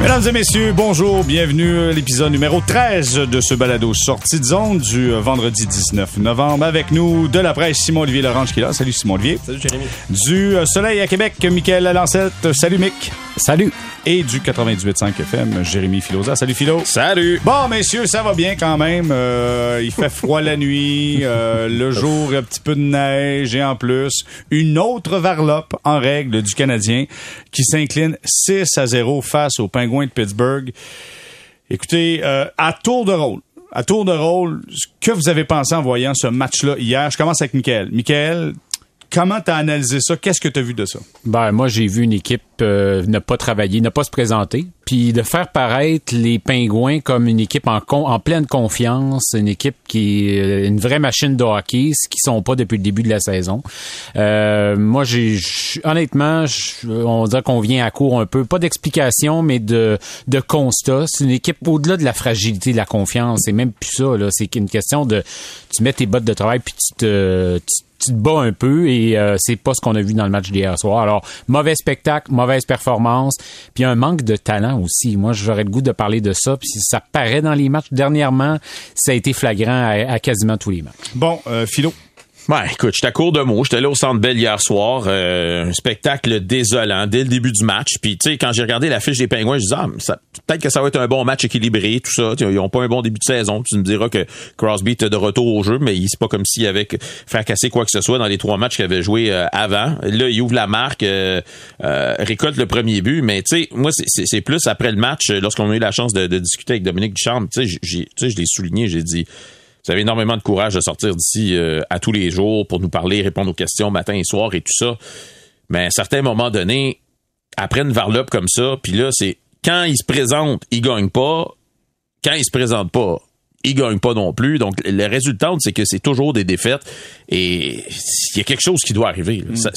Mesdames et messieurs, bonjour, bienvenue à l'épisode numéro 13 de ce balado sortie de zone du euh, vendredi 19 novembre. Avec nous de la presse, Simon-Olivier Lorange qui est là. Salut Simon-Olivier. Salut Jérémy. Du euh, Soleil à Québec, Michael Lancette. Salut Mick. Salut. Et du 98.5 FM, Jérémy Filosa. Salut Philo. Salut. Bon, messieurs, ça va bien quand même. Euh, il fait froid la nuit, euh, le jour, un petit peu de neige et en plus, une autre varlope en règle du Canadien qui s'incline 6 à 0 face aux Pingouins de Pittsburgh. Écoutez, euh, à tour de rôle, à tour de rôle, ce que vous avez pensé en voyant ce match-là hier? Je commence avec Michael. Michael, comment t'as analysé ça? Qu'est-ce que t'as vu de ça? Ben, moi, j'ai vu une équipe euh, ne pas travailler, ne pas se présenter, puis de faire paraître les Pingouins comme une équipe en, con- en pleine confiance, une équipe qui est une vraie machine de hockey, ce qu'ils sont pas depuis le début de la saison. Euh, moi, j'ai honnêtement, on dirait qu'on vient à court un peu, pas d'explication, mais de, de constat. C'est une équipe au-delà de la fragilité, de la confiance. C'est même plus ça. C'est une question de tu mets tes bottes de travail puis tu te tu- tu te bats un peu et euh, c'est pas ce qu'on a vu dans le match d'hier soir. Alors, mauvais spectacle, mauvaise performance, puis un manque de talent aussi. Moi, j'aurais le goût de parler de ça, puis ça paraît dans les matchs. Dernièrement, ça a été flagrant à, à quasiment tous les matchs. Bon, euh, Philo. Ouais, écoute, j'étais à court de mots. J'étais là au Centre Bell hier soir. euh, un spectacle désolant dès le début du match. Puis, tu sais, quand j'ai regardé la fiche des Pingouins, je disais, ah, peut-être que ça va être un bon match équilibré, tout ça. Ils ont pas un bon début de saison. Tu me diras que Crosby était de retour au jeu, mais c'est pas comme s'il avait fracassé quoi que ce soit dans les trois matchs qu'il avait joué euh, avant. Là, il ouvre la marque, euh, euh, récolte le premier but. Mais, tu sais, moi, c'est- plus après le match, lorsqu'on a eu la chance de, de discuter avec Dominique Duchamp, tu sais, je l'ai souligné, j'ai dit, vous avez énormément de courage de sortir d'ici euh, à tous les jours pour nous parler, répondre aux questions matin et soir et tout ça. Mais à un certain moment donné, après une varlope comme ça, puis là, c'est quand il se présente, il gagne pas. Quand il se présente pas, il gagne pas non plus. Donc, le résultat, c'est que c'est toujours des défaites et il y a quelque chose qui doit arriver. Ça,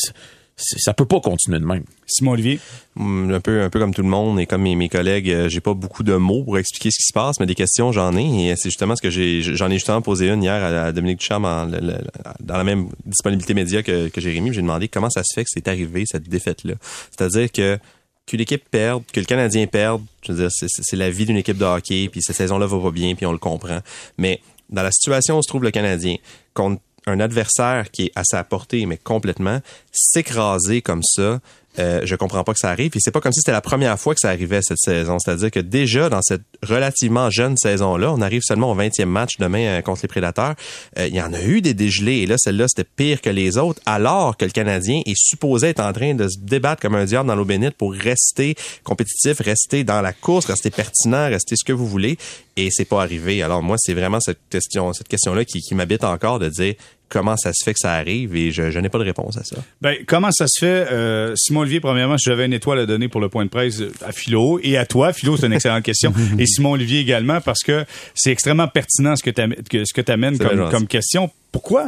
ça peut pas continuer de même. Simon-Olivier. Mm, un peu un peu comme tout le monde et comme mes, mes collègues euh, j'ai pas beaucoup de mots pour expliquer ce qui se passe mais des questions j'en ai et c'est justement ce que j'ai j'en ai justement posé une hier à, Dominique Duchamp en- le- le- dans la même disponibilité média que, que Jérémy j'ai demandé comment ça se fait que c'est arrivé cette défaite là c'est-à-dire que que l'équipe perde, que le Canadien perde, je veux dire, c'est- la vie d'une équipe de hockey, puis cette saison-là va pas bien, puis on le comprend. Mais dans la situation où se trouve le Canadien, contre un adversaire qui est à sa portée, mais complètement, s'écraser comme ça, euh, je comprends pas que ça arrive. Et c'est pas comme si c'était la première fois que ça arrivait cette saison. C'est-à-dire que déjà dans cette relativement jeune saison-là, on arrive seulement au 20e match demain euh, contre les Prédateurs. Euh, il y en a eu des dégelés et là, celle-là, c'était pire que les autres, alors que le Canadien est supposé être en train de se débattre comme un diable dans l'eau bénite pour rester compétitif, rester dans la course, rester pertinent, rester ce que vous voulez. Et c'est pas arrivé. Alors moi, c'est vraiment cette question, cette question-là qui, qui m'habite encore de dire comment ça se fait que ça arrive et je, je n'ai pas de réponse à ça. Ben, comment ça se fait, euh, Simon-Olivier, premièrement, si j'avais une étoile à donner pour le point de presse à Philo et à toi, Philo, c'est une excellente question, et Simon-Olivier également, parce que c'est extrêmement pertinent ce que tu ce que amènes comme question. Pourquoi?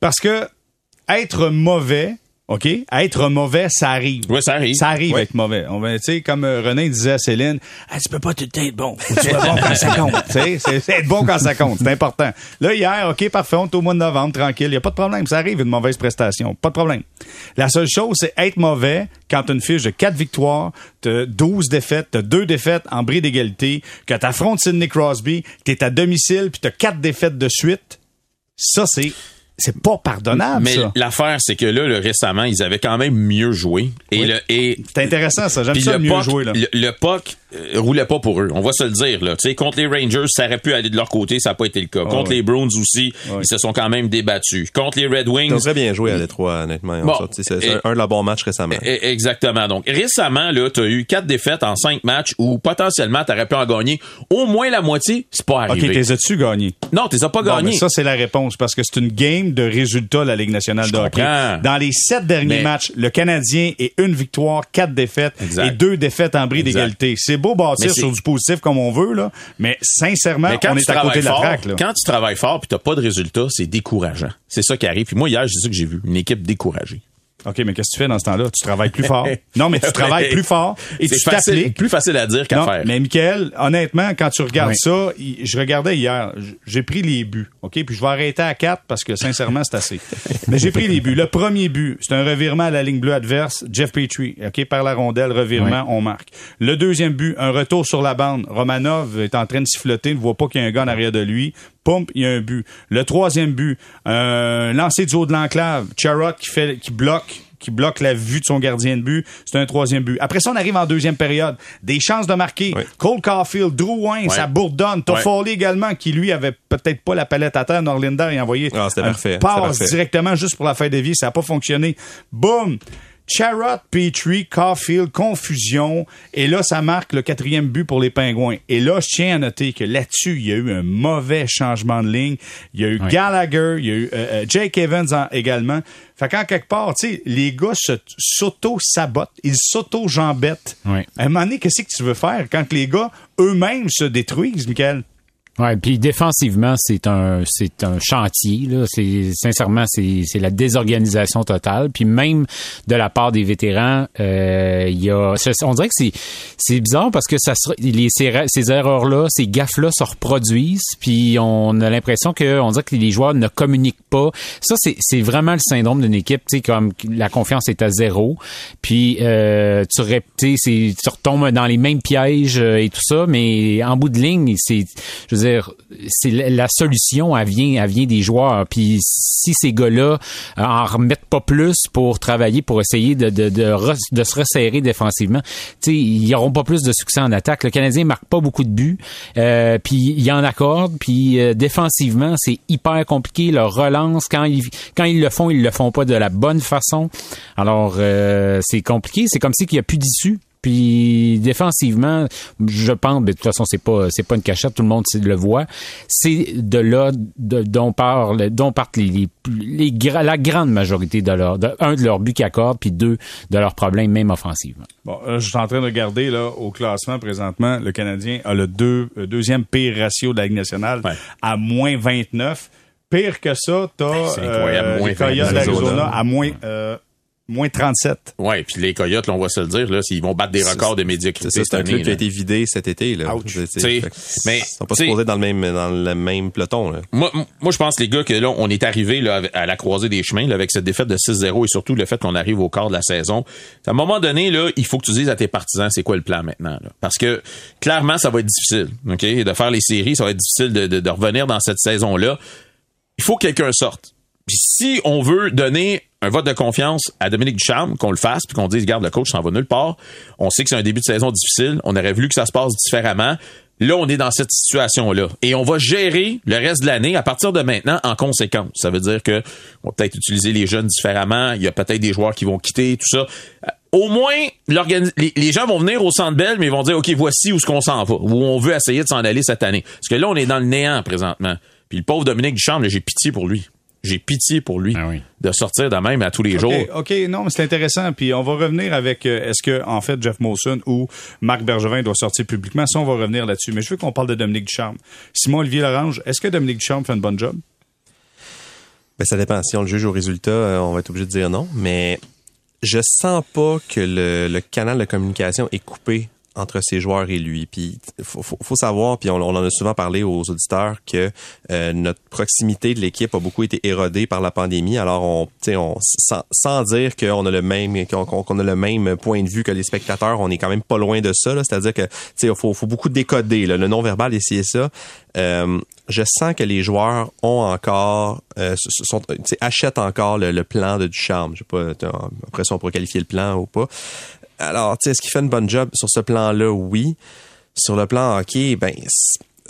Parce que être mauvais, OK? Être mauvais, ça arrive. Ouais, ça arrive. Ça arrive Ouais. être mauvais. On va, tu sais, comme euh, René disait à Céline, Ah, tu peux pas tout le temps être bon. Que tu sois bon quand ça compte. Tu sais, c'est être bon quand ça compte. C'est important. Là, hier, OK, parfait, on est au mois de novembre, tranquille. Y a pas de problème. Ça arrive, une mauvaise prestation. Pas de problème. La seule chose, c'est être mauvais quand t'as une fiche de 4 victoires, t'as 12 défaites, t'as 2 défaites en bris d'égalité, que t'affrontes Sidney Crosby, que t'es à domicile, puis t'as 4 défaites de suite. Ça, c'est, c'est pas pardonnable, Mais ça. l'affaire, c'est que là, le- récemment, ils avaient quand même mieux joué. Et, Oui. le, et C'est intéressant, ça. J'aime ça, le mieux puck, jouer, là. Le, le puck euh, roulait pas pour eux. On va se le dire. Là. Tu sais, contre les Rangers, ça aurait pu aller de leur côté, ça n'a pas été le cas. contre ouais. les Bruins aussi, Ouais. ils se sont quand même débattus. Contre les Red Ils ont Wings, très bien joué à Détroit, honnêtement. Ils Bon. C'est un, un de leurs bons matchs récemment. E- Exactement. Donc, récemment, là, tu as eu quatre défaites en cinq matchs où potentiellement tu aurais pu en gagner au moins la moitié. C'est pas OK, arrivé. t'es as-tu gagné? non, tu as pas gagné. mais ça, c'est la réponse, parce que c'est une game de résultats, la Ligue nationale Je de hockey. comprends. Dans les sept derniers Mais- matchs, le Canadien est une victoire, quatre défaites Exact. et deux défaites en bris d'égalité. C'est beau bâtir c'est- sur du positif comme on veut, là, mais sincèrement, Mais quand on tu est à côté travailles de la fort, traque. Là. quand tu travailles fort puis t'as pas de résultats, c'est décourageant. C'est ça qui arrive. Puis moi hier, j'ai ça que j'ai vu, une équipe découragée. OK, mais qu'est-ce que tu fais dans ce temps-là? Tu travailles plus fort? Non, mais tu travailles plus fort et tu t'appliques. plus facile à dire qu'à faire. mais Michael, honnêtement, quand tu regardes Oui. ça, je regardais hier, j'ai pris les buts, OK? Puis je vais arrêter à 4 parce que sincèrement, c'est assez. mais j'ai pris les buts. Le premier but, c'est un revirement à la ligne bleue adverse, Jeff Petrie, OK? Par la rondelle, revirement, on marque. Le deuxième but, un retour sur la bande. Romanov est en train de siffloter, ne voit pas qu'il y a un gars en arrière de lui. Il y a un but. Le troisième but, un lancer du haut de l'enclave, Charrot qui fait, qui bloque qui bloque la vue de son gardien de but. C'est un troisième but. Après ça, on arrive en deuxième période. Des chances de marquer. Oui. Cole Caulfield, Drew Wayne, ça bourdonne. Toffoli également, qui lui avait peut-être pas la palette à terre. Norlinder, a envoyé Ah, c'était un parfait. Passe directement juste pour la fin de vie. Ça n'a pas fonctionné. Boum! Charrot, Petrie, Caulfield, confusion. Et là, ça marque le quatrième but pour les Pingouins. Et là, je tiens à noter que là-dessus, il y a eu un mauvais changement de ligne. Il y a eu. Gallagher, il y a eu euh, euh, Jake Evans en- également. Fait qu'en quelque part, tu sais, les gars s'auto-sabotent, ils s'auto-jambettent. Ouais. À un moment donné, qu'est-ce que tu veux faire quand que les gars eux-mêmes se détruisent, Michael? Ouais, puis défensivement, c'est un c'est un chantier là, c'est sincèrement c'est c'est la désorganisation totale, puis même de la part des vétérans, euh, il y a on dirait que c'est c'est bizarre parce que ça les ces, ces erreurs là, ces gaffes là se reproduisent, puis on a l'impression que on dirait que les joueurs ne communiquent pas. Ça c'est c'est vraiment le syndrome d'une équipe, tu sais comme la confiance est à zéro, puis euh, tu rép- tu sais, c'est tu retombes dans les mêmes pièges euh, et tout ça, mais en bout de ligne, c'est je veux dire c'est la solution elle vient elle vient des joueurs. Puis si ces gars-là euh, en remettent pas plus pour travailler pour essayer de de, de, de se resserrer défensivement ils auront pas plus de succès en attaque. Le Canadien marque pas beaucoup de buts euh, puis il en accorde puis euh, défensivement c'est hyper compliqué. Leur relance quand ils quand ils le font ils le font pas de la bonne façon. Alors euh, c'est compliqué. C'est comme si qu'il y a plus d'issue puis défensivement, je pense, mais de toute façon, c'est pas c'est pas une cachette, tout le monde le voit. C'est de là de- dont parle, dont partent les, les, les la grande majorité de leur de, un de leurs buts qu'ils accordent, puis deux de leurs problèmes même offensivement. Bon, là, je suis en train de regarder là, au classement présentement. Le Canadien a le deux, euh, deuxième pire ratio de la Ligue nationale Ouais. à moins 29. Pire que ça, t'as incroyable, euh, moins les Coyotes 29. d'Arizona à moins, euh, moins 37. Ouais, puis les Coyotes, là, on va se le dire, là, ils vont battre des records de médiocrité C'est ça, c'est un club qui a été vidé cet été. Là. T'sais, mais, Ils sont pas supposés dans le même, dans le même peloton. Là. Moi, moi, je pense, les gars, que là, on est arrivé là, à la croisée des chemins là, avec cette défaite de 6-0 et surtout le fait qu'on arrive au quart de la saison. À un moment donné, là, il faut que tu dises à tes partisans c'est quoi le plan maintenant. là? Parce que clairement, ça va être difficile. ok? De faire les séries, ça va être difficile de, de- de revenir dans cette saison-là. Il faut que quelqu'un sorte. Puis si on veut donner un vote de confiance à Dominique Ducharme, qu'on le fasse, puis qu'on dise, regarde, le coach s'en va nulle part. On sait que c'est un début de saison difficile. On aurait voulu que ça se passe différemment. Là, on est dans cette situation-là. Et on va gérer le reste de l'année à partir de maintenant en conséquence. Ça veut dire que on va peut-être utiliser les jeunes différemment. Il y a peut-être des joueurs qui vont quitter, tout ça. Au moins, les, gens vont venir au Centre Bell, mais ils vont dire, OK, voici où ce qu'on s'en va, où on veut essayer de s'en aller cette année. Parce que là, on est dans le néant présentement. Puis le pauvre Dominique Ducharme, là, j'ai pitié pour lui. J'ai pitié pour lui Ah oui. de sortir de même à tous les jours. OK, non, mais c'est intéressant. Puis on va revenir avec euh, est-ce que en fait Jeff Molson ou Marc Bergevin doit sortir publiquement? Ça, on va revenir là-dessus. Mais je veux qu'on parle de Dominique Ducharme. Simon Olivier Lorange, est-ce que Dominique Ducharme fait une bonne job? Ben, ça dépend. Si on le juge au résultat, euh, on va être obligé de dire non. Mais je sens pas que le, le canal de communication est coupé entre ses joueurs et lui. Puis faut, faut, faut savoir, puis on, on en a souvent parlé aux auditeurs, que euh, notre proximité de l'équipe a beaucoup été érodée par la pandémie. Alors, on, on sans, sans dire qu'on a le même qu'on qu'on a le même point de vue que les spectateurs, on est quand même pas loin de ça. C'est-à-dire que tu faut, faut beaucoup décoder là, le non-verbal, essayer ça. Euh, je sens que les joueurs ont encore, euh, sont, achètent encore le, le plan de Ducharme. Je sais pas, après ça on pourrait qualifier le plan ou pas. Alors, tu sais, est-ce qu'il fait une bonne job sur ce plan-là? Oui. Sur le plan hockey, ben,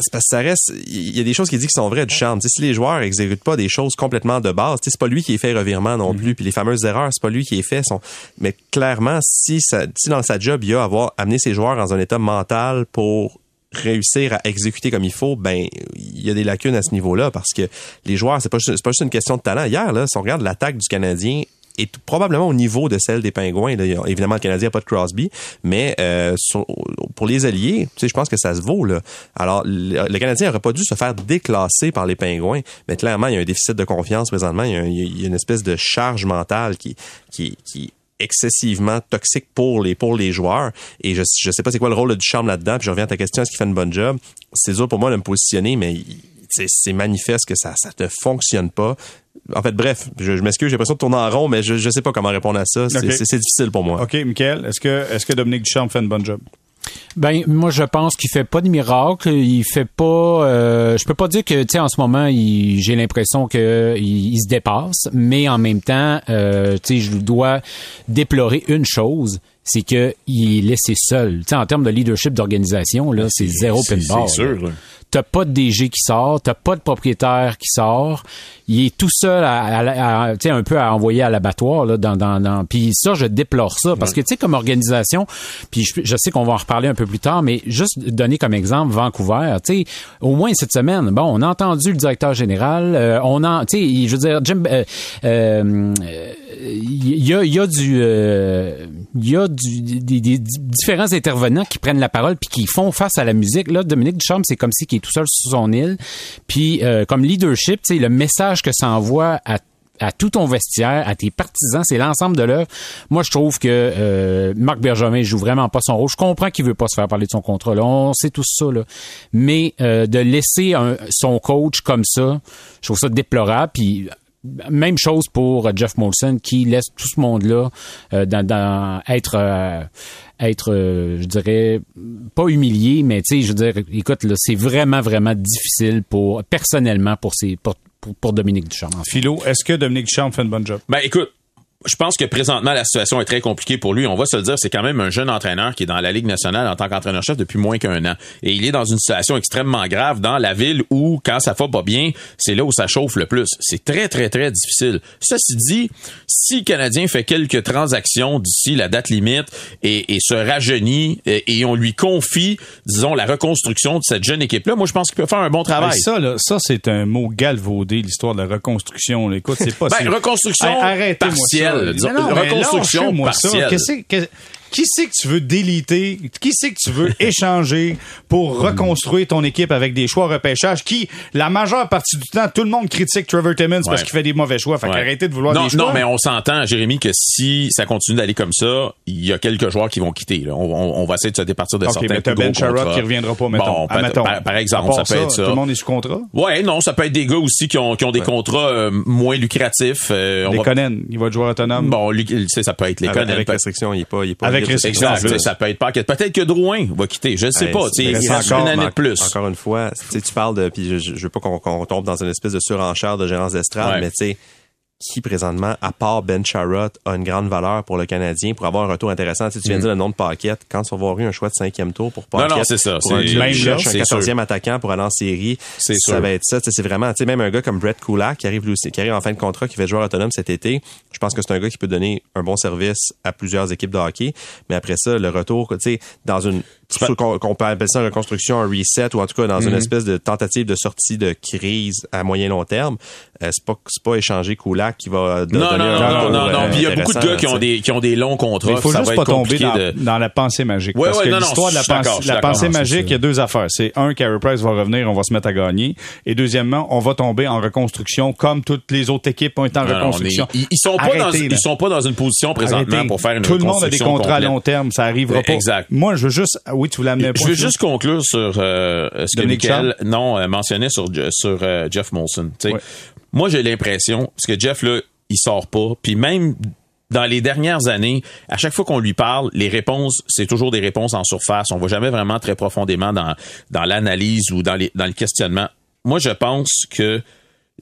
c'est parce que ça reste, il y a des choses qui disent qui sont vraies du charme. Si les joueurs exécutent pas des choses complètement de base, tu sais, c'est pas lui qui est fait revirement non plus. Puis les fameuses erreurs, c'est pas lui qui est fait. Sont... Mais clairement, si, ça, si dans sa job, il y a avoir amené ses joueurs dans un état mental pour réussir à exécuter comme il faut, ben il y a des lacunes à ce niveau-là parce que les joueurs, c'est pas juste- pas juste une question de talent. Hier là, si on regarde l'attaque du Canadien, est probablement au niveau de celle des Pingouins. Évidemment, le Canadien n'a pas de Crosby, mais euh, pour les alliés, je pense que ça se vaut. Là. Alors, le, Canadien n'aurait pas dû se faire déclasser par les Pingouins, mais clairement, il y a un déficit de confiance présentement. Il y a, une espèce de charge mentale qui, qui, qui excessivement toxique pour les pour les joueurs et je je sais pas c'est quoi le rôle du charme là-dedans puis je reviens à ta question est-ce qu'il fait une bonne job? C'est dur pour moi de me positionner mais c'est manifeste que ça ça ne fonctionne pas en fait, bref, je, m'excuse, j'ai l'impression de tourner en rond, mais je ne sais pas comment répondre à ça. C'est difficile pour moi. OK, Michael, est-ce que, est-ce que Dominique Duchamp fait une bonne job? Ben moi je pense qu'il fait pas de miracle, il fait pas euh, je peux pas dire que tu sais en ce moment j'ai l'impression que il, se dépasse, mais en même temps euh, tu sais je dois déplorer une chose, c'est que il est laissé seul. Tu sais en termes de leadership d'organisation là, c'est zéro pinball. C'est sûr. T'as pas de DG qui sort, t'as pas de propriétaire qui sort. Il est tout seul à, à, un peu à envoyer à l'abattoir là dans dans, dans puis ça je déplore ça parce que tu sais comme organisation puis je, sais qu'on va en reparler un peu plus tard mais juste donner comme exemple Vancouver tu sais au moins cette semaine bon on a entendu le directeur général euh, on a tu sais je veux dire Jim euh, euh, il y a il y a du il y a du, des, des, différents intervenants qui prennent la parole puis qui font face à la musique. Là Dominique Duchamp c'est comme si qui tout seul sur son île puis comme leadership tu sais le message que ça envoie à à tout ton vestiaire, à tes partisans, c'est l'ensemble de l'œuvre. Moi, je trouve que euh, Marc Bergevin joue vraiment pas son rôle. Je comprends qu'il veut pas se faire parler de son contrat. On sait tout ça. Là. Mais euh, de laisser son coach comme ça, je trouve ça déplorable. Puis même chose pour Jeff Molson qui laisse tout ce monde-là euh, dans, être être je dirais pas humilié mais tu sais je veux dire écoute là c'est vraiment vraiment difficile pour personnellement pour ses pour, pour, Dominique Duchamp. Philo, est-ce que Dominique Duchamp fait une bonne job? Ben écoute, je pense que présentement, la situation est très compliquée pour lui. On va se le dire, c'est quand même un jeune entraîneur qui est dans la Ligue nationale en tant qu'entraîneur-chef depuis moins qu'un an. Et il est dans une situation extrêmement grave dans la ville où, quand ça va pas bien, c'est là où ça chauffe le plus. C'est très, très, très difficile. Ceci dit, si le Canadien fait quelques transactions d'ici la date limite et, et se rajeunit et, on lui confie, disons, la reconstruction de cette jeune équipe-là, moi, je pense qu'il peut faire un bon travail. ça, là, ça, c'est un mot galvaudé, l'histoire de la reconstruction. Écoute, c'est pas... ben, reconstruction partielle reconstruction partielle. Qui c'est que tu veux déliter? Qui c'est que tu veux échanger pour reconstruire ton équipe avec des choix repêchage qui, la majeure partie du temps, tout le monde critique Trevor Timmons parce qu'il fait des mauvais choix. Fait qu'arrêtez de vouloir non, des choix. Non, mais on s'entend, Jérémy, que si ça continue d'aller comme ça, il y a quelques joueurs qui vont quitter. On, va essayer de se départir de okay, certains mais t'as Ben Sherrod qui reviendra pas, mettons. Bon, par, exemple, ça peut être ça. Tout le monde est sous contrat? Ouais, non, ça peut être des gars aussi qui ont, qui ont des contrats euh, moins lucratifs. Euh, les Conan, il va être joueur autonome. Bon, lui, ça peut être les Conan. Avec restriction, il est pas, il est pas avec restriction ça peut être pas peut-être que Drouin va quitter, je ne sais pas, il reste une année de plus. Encore une fois, tu parles de puis je, veux pas qu'on tombe dans une espèce de surenchère de gérance d'estrade, mais tu sais qui présentement, à part Ben Charrot, a une grande valeur pour le Canadien pour avoir un retour intéressant. Tu, sais, tu viens de mm. dire le nom de Paquette. Quand tu vas avoir eu un choix de cinquième tour pour Paquette, non, non, c'est ça. Pour un, même cherche un quatorzième attaquant pour aller en série, ça va être ça. C'est vraiment, tu sais, même un gars comme Brett Kulak qui arrive qui arrive en fin de contrat, qui va être joueur autonome cet été. Je pense que c'est un gars qui peut donner un bon service à plusieurs équipes de hockey. Mais après ça, le retour, tu sais, dans une qu'on peut appeler ça une reconstruction, un reset, ou en tout cas dans une mm-hmm. espèce de tentative de sortie de crise à moyen long terme, euh, c'est pas c'est pas échanger Kulak qui va non, non, non, non, non, Puis il y a beaucoup de gars qui ont des, qui ont des longs contrats. Il faut juste pas tomber dans, la pensée magique. parce que l'histoire de la, pensée, la pensée magique, il y a deux affaires. C'est un, Carey Price va revenir, on va se mettre à gagner. Et deuxièmement, on va tomber en reconstruction comme toutes les autres équipes ont été en reconstruction. ils, sont pas dans, ils sont pas dans une position présentement pour faire une Tout le monde a des contrats à long terme, ça arrivera pas. Exact. Moi, je veux juste, oui, tu voulais amener Je veux juste conclure sur euh, ce que Michael, non, euh, mentionnait sur, sur euh, Jeff Molson. Moi, j'ai l'impression, parce que Jeff, là, il sort pas. Puis même dans les dernières années, à chaque fois qu'on lui parle, les réponses, c'est toujours des réponses en surface. On va jamais vraiment très profondément dans, dans l'analyse ou dans, les, dans le questionnement. Moi, je pense que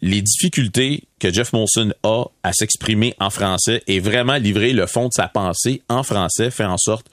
les difficultés que Jeff Molson a à s'exprimer en français et vraiment livrer le fond de sa pensée en français fait en sorte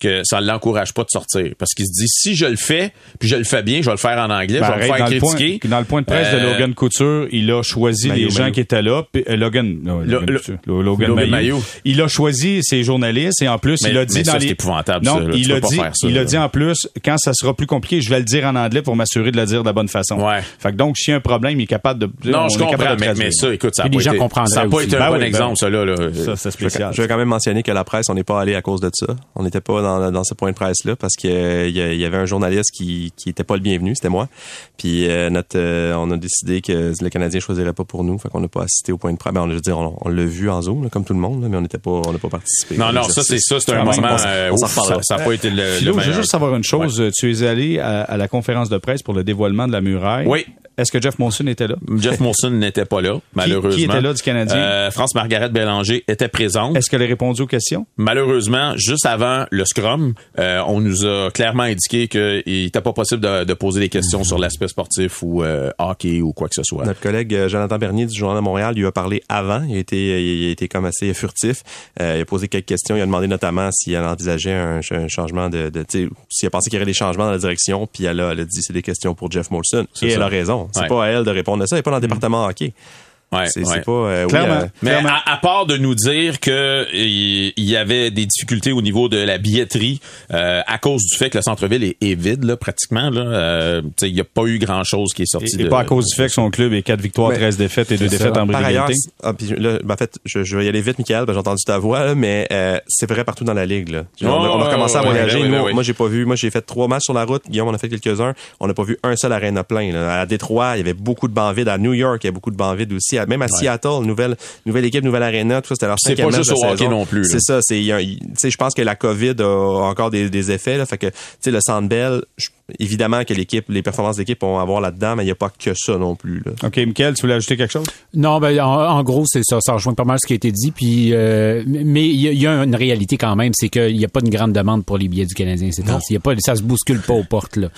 que ça l'encourage pas de sortir. Parce qu'il se dit, si je le fais, puis je le fais bien, je vais le faire en anglais, Ben, je vais me faire dans, le point, critiquer. dans le point de presse de Euh, Logan Couture, il a choisi Maillot, les gens qui étaient là. puis, euh, Logan, non, Le- Logan, le- Couture, Lo- Logan, Logan Maillot. Maillot. Il a choisi ses journalistes et en plus, Mais- il a dit mais dans ça, les... c'est épouvantable, Non, ça, là. il a dit, faire ça, il a dit en plus, quand ça sera plus compliqué, je vais le dire en anglais pour m'assurer de le dire de la bonne façon. Ouais. Fait que donc, s'il y a un problème, il est capable de. Non, on je comprends, de mais, mais ça, écoute, ça n'a pas, les gens été, pas un Ben bon ben exemple, ça, là. là. Ça, c'est Je vais, spécial. je vais quand même mentionner que la presse, on n'est pas allé à cause de ça. On n'était pas dans, dans ce point de presse-là parce qu'il y, il y avait un journaliste qui qui était pas le bienvenu, c'était moi. Puis euh, notre, euh, on a décidé que le Canadien choisirait pas pour nous, fait qu'on n'a pas assisté au point de presse. Ben, on, je veux dire, on, on l'a vu en zoom, là, comme tout le monde, là, mais on n'était pas, on n'a pas participé. Non, non, ça, c'est ça, c'est un Ah, moment, on euh, ouf, ça n'a pas été le, le Philo, je veux juste savoir une chose. Tu es allé à, à la conférence de presse pour le dévoilement de la muraille. Oui. Est-ce que Jeff Monson était là? Jeff Molson n'était pas là, malheureusement. qui était là du Canadien? Euh, France Margaret Bélanger était présente. Est-ce qu'elle a répondu aux questions? Malheureusement, juste avant le scrum, euh, on nous a clairement indiqué qu'il n'était pas possible de, de poser des questions sur l'aspect sportif ou euh, hockey ou quoi que ce soit. Notre collègue Jonathan Bernier du Journal de Montréal lui a parlé avant. Il a été, il a été comme assez furtif. Euh, il a posé quelques questions. Il a demandé notamment s'il envisageait un, un changement de, de tu sais, s'il a pensé qu'il y aurait des changements dans la direction. Puis elle a, elle a dit c'est des questions pour Jeff Molson. C'est Et ça. elle a raison. C'est Ouais. pas à elle de répondre à ça. Elle est pas dans le département hockey. Ouais, C'est ouais. pas euh, oui, Clairement. euh, Mais Clairement. à, à part de nous dire que il il y avait des difficultés au niveau de la billetterie euh, à cause du fait que le centre-ville est, est vide là, pratiquement là, euh, tu sais, il n'y a pas eu grand chose qui est sorti. Et, et de, pas à cause du fait que son club est 4 victoires, Mais- 13 défaites et 2 C'est défaites ça. en Par ailleurs, ah, puis là, ben, en fait, je, je vais y aller vite, Michael, que j'ai entendu ta voix, là, mais euh, c'est vrai partout dans la ligue. Là. on, a, on a ouais, recommencé à voyager. ouais, Nous, ouais, ouais. Moi, j'ai pas vu. Moi, j'ai fait trois matchs sur la route. Guillaume en a fait quelques-uns. On n'a pas vu un seul arène plein. Là. À Détroit, il y avait beaucoup de bancs vides. À New York, il y a beaucoup de bancs vides aussi. À- Même à Seattle, nouvelle nouvelle équipe, nouvelle arena. Tout ça, c'était leur C'est pas juste de au hockey non plus. C'est ça. C'est, je pense que la COVID a encore des, des effets. Là, fait que, tu sais, le Centre Bell, je- évidemment que l'équipe, les performances d'équipe vont avoir là-dedans, mais il n'y a pas que ça non plus. Là. OK, Michael, tu voulais ajouter quelque chose? Non, ben en, en gros, c'est ça. Ça rejoint pas mal ce qui a été dit. Puis, euh, mais il y, a- il y a une réalité quand même, c'est qu'il n'y a pas une grande demande pour les billets du Canadien ces temps-ci. Il y a pas, ça se bouscule pas aux portes là.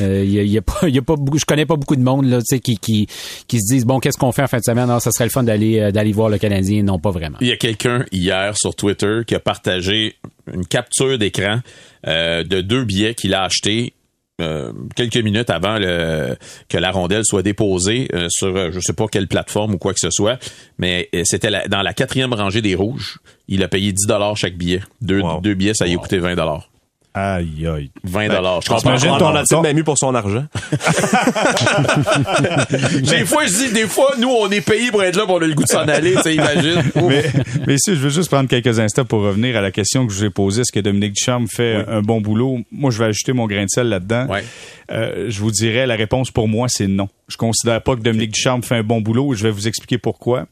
Euh, il y a, y a pas, il y a pas beaucoup. Je connais pas beaucoup de monde là, tu sais, qui, qui qui se disent bon, qu'est-ce qu'on fait en fin de semaine? Non, ça serait le fun d'aller euh, d'aller voir le Canadien. Non, pas vraiment. Il y a quelqu'un hier sur Twitter qui a partagé une capture d'écran euh, de deux billets qu'il a achetés euh, quelques minutes avant le, que la rondelle soit déposée euh, sur euh, je sais pas quelle plateforme ou quoi que ce soit, mais euh, c'était la- dans la quatrième rangée des rouges. Il a payé 10 dollars chaque billet. Deux, Wow. deux billets, ça y a coûté 20 dollars. Aïe, aïe. 20 dollars. je comprends. t'imagines On ton- a-t-il pour son argent? Des fois, je dis, des fois, nous, on est payé pour être là, pour on a le goût de s'en aller, tu imagine. Mais, mais si, je veux juste prendre quelques instants pour revenir à la question que je vous ai posée. Est-ce que Dominique Ducharme fait un, un bon boulot? Moi, je vais ajouter mon grain de sel là-dedans. Ouais. Euh, je vous dirais, la réponse pour moi, c'est non. Je considère pas que Dominique Ducharme fait un bon boulot et je vais vous expliquer pourquoi.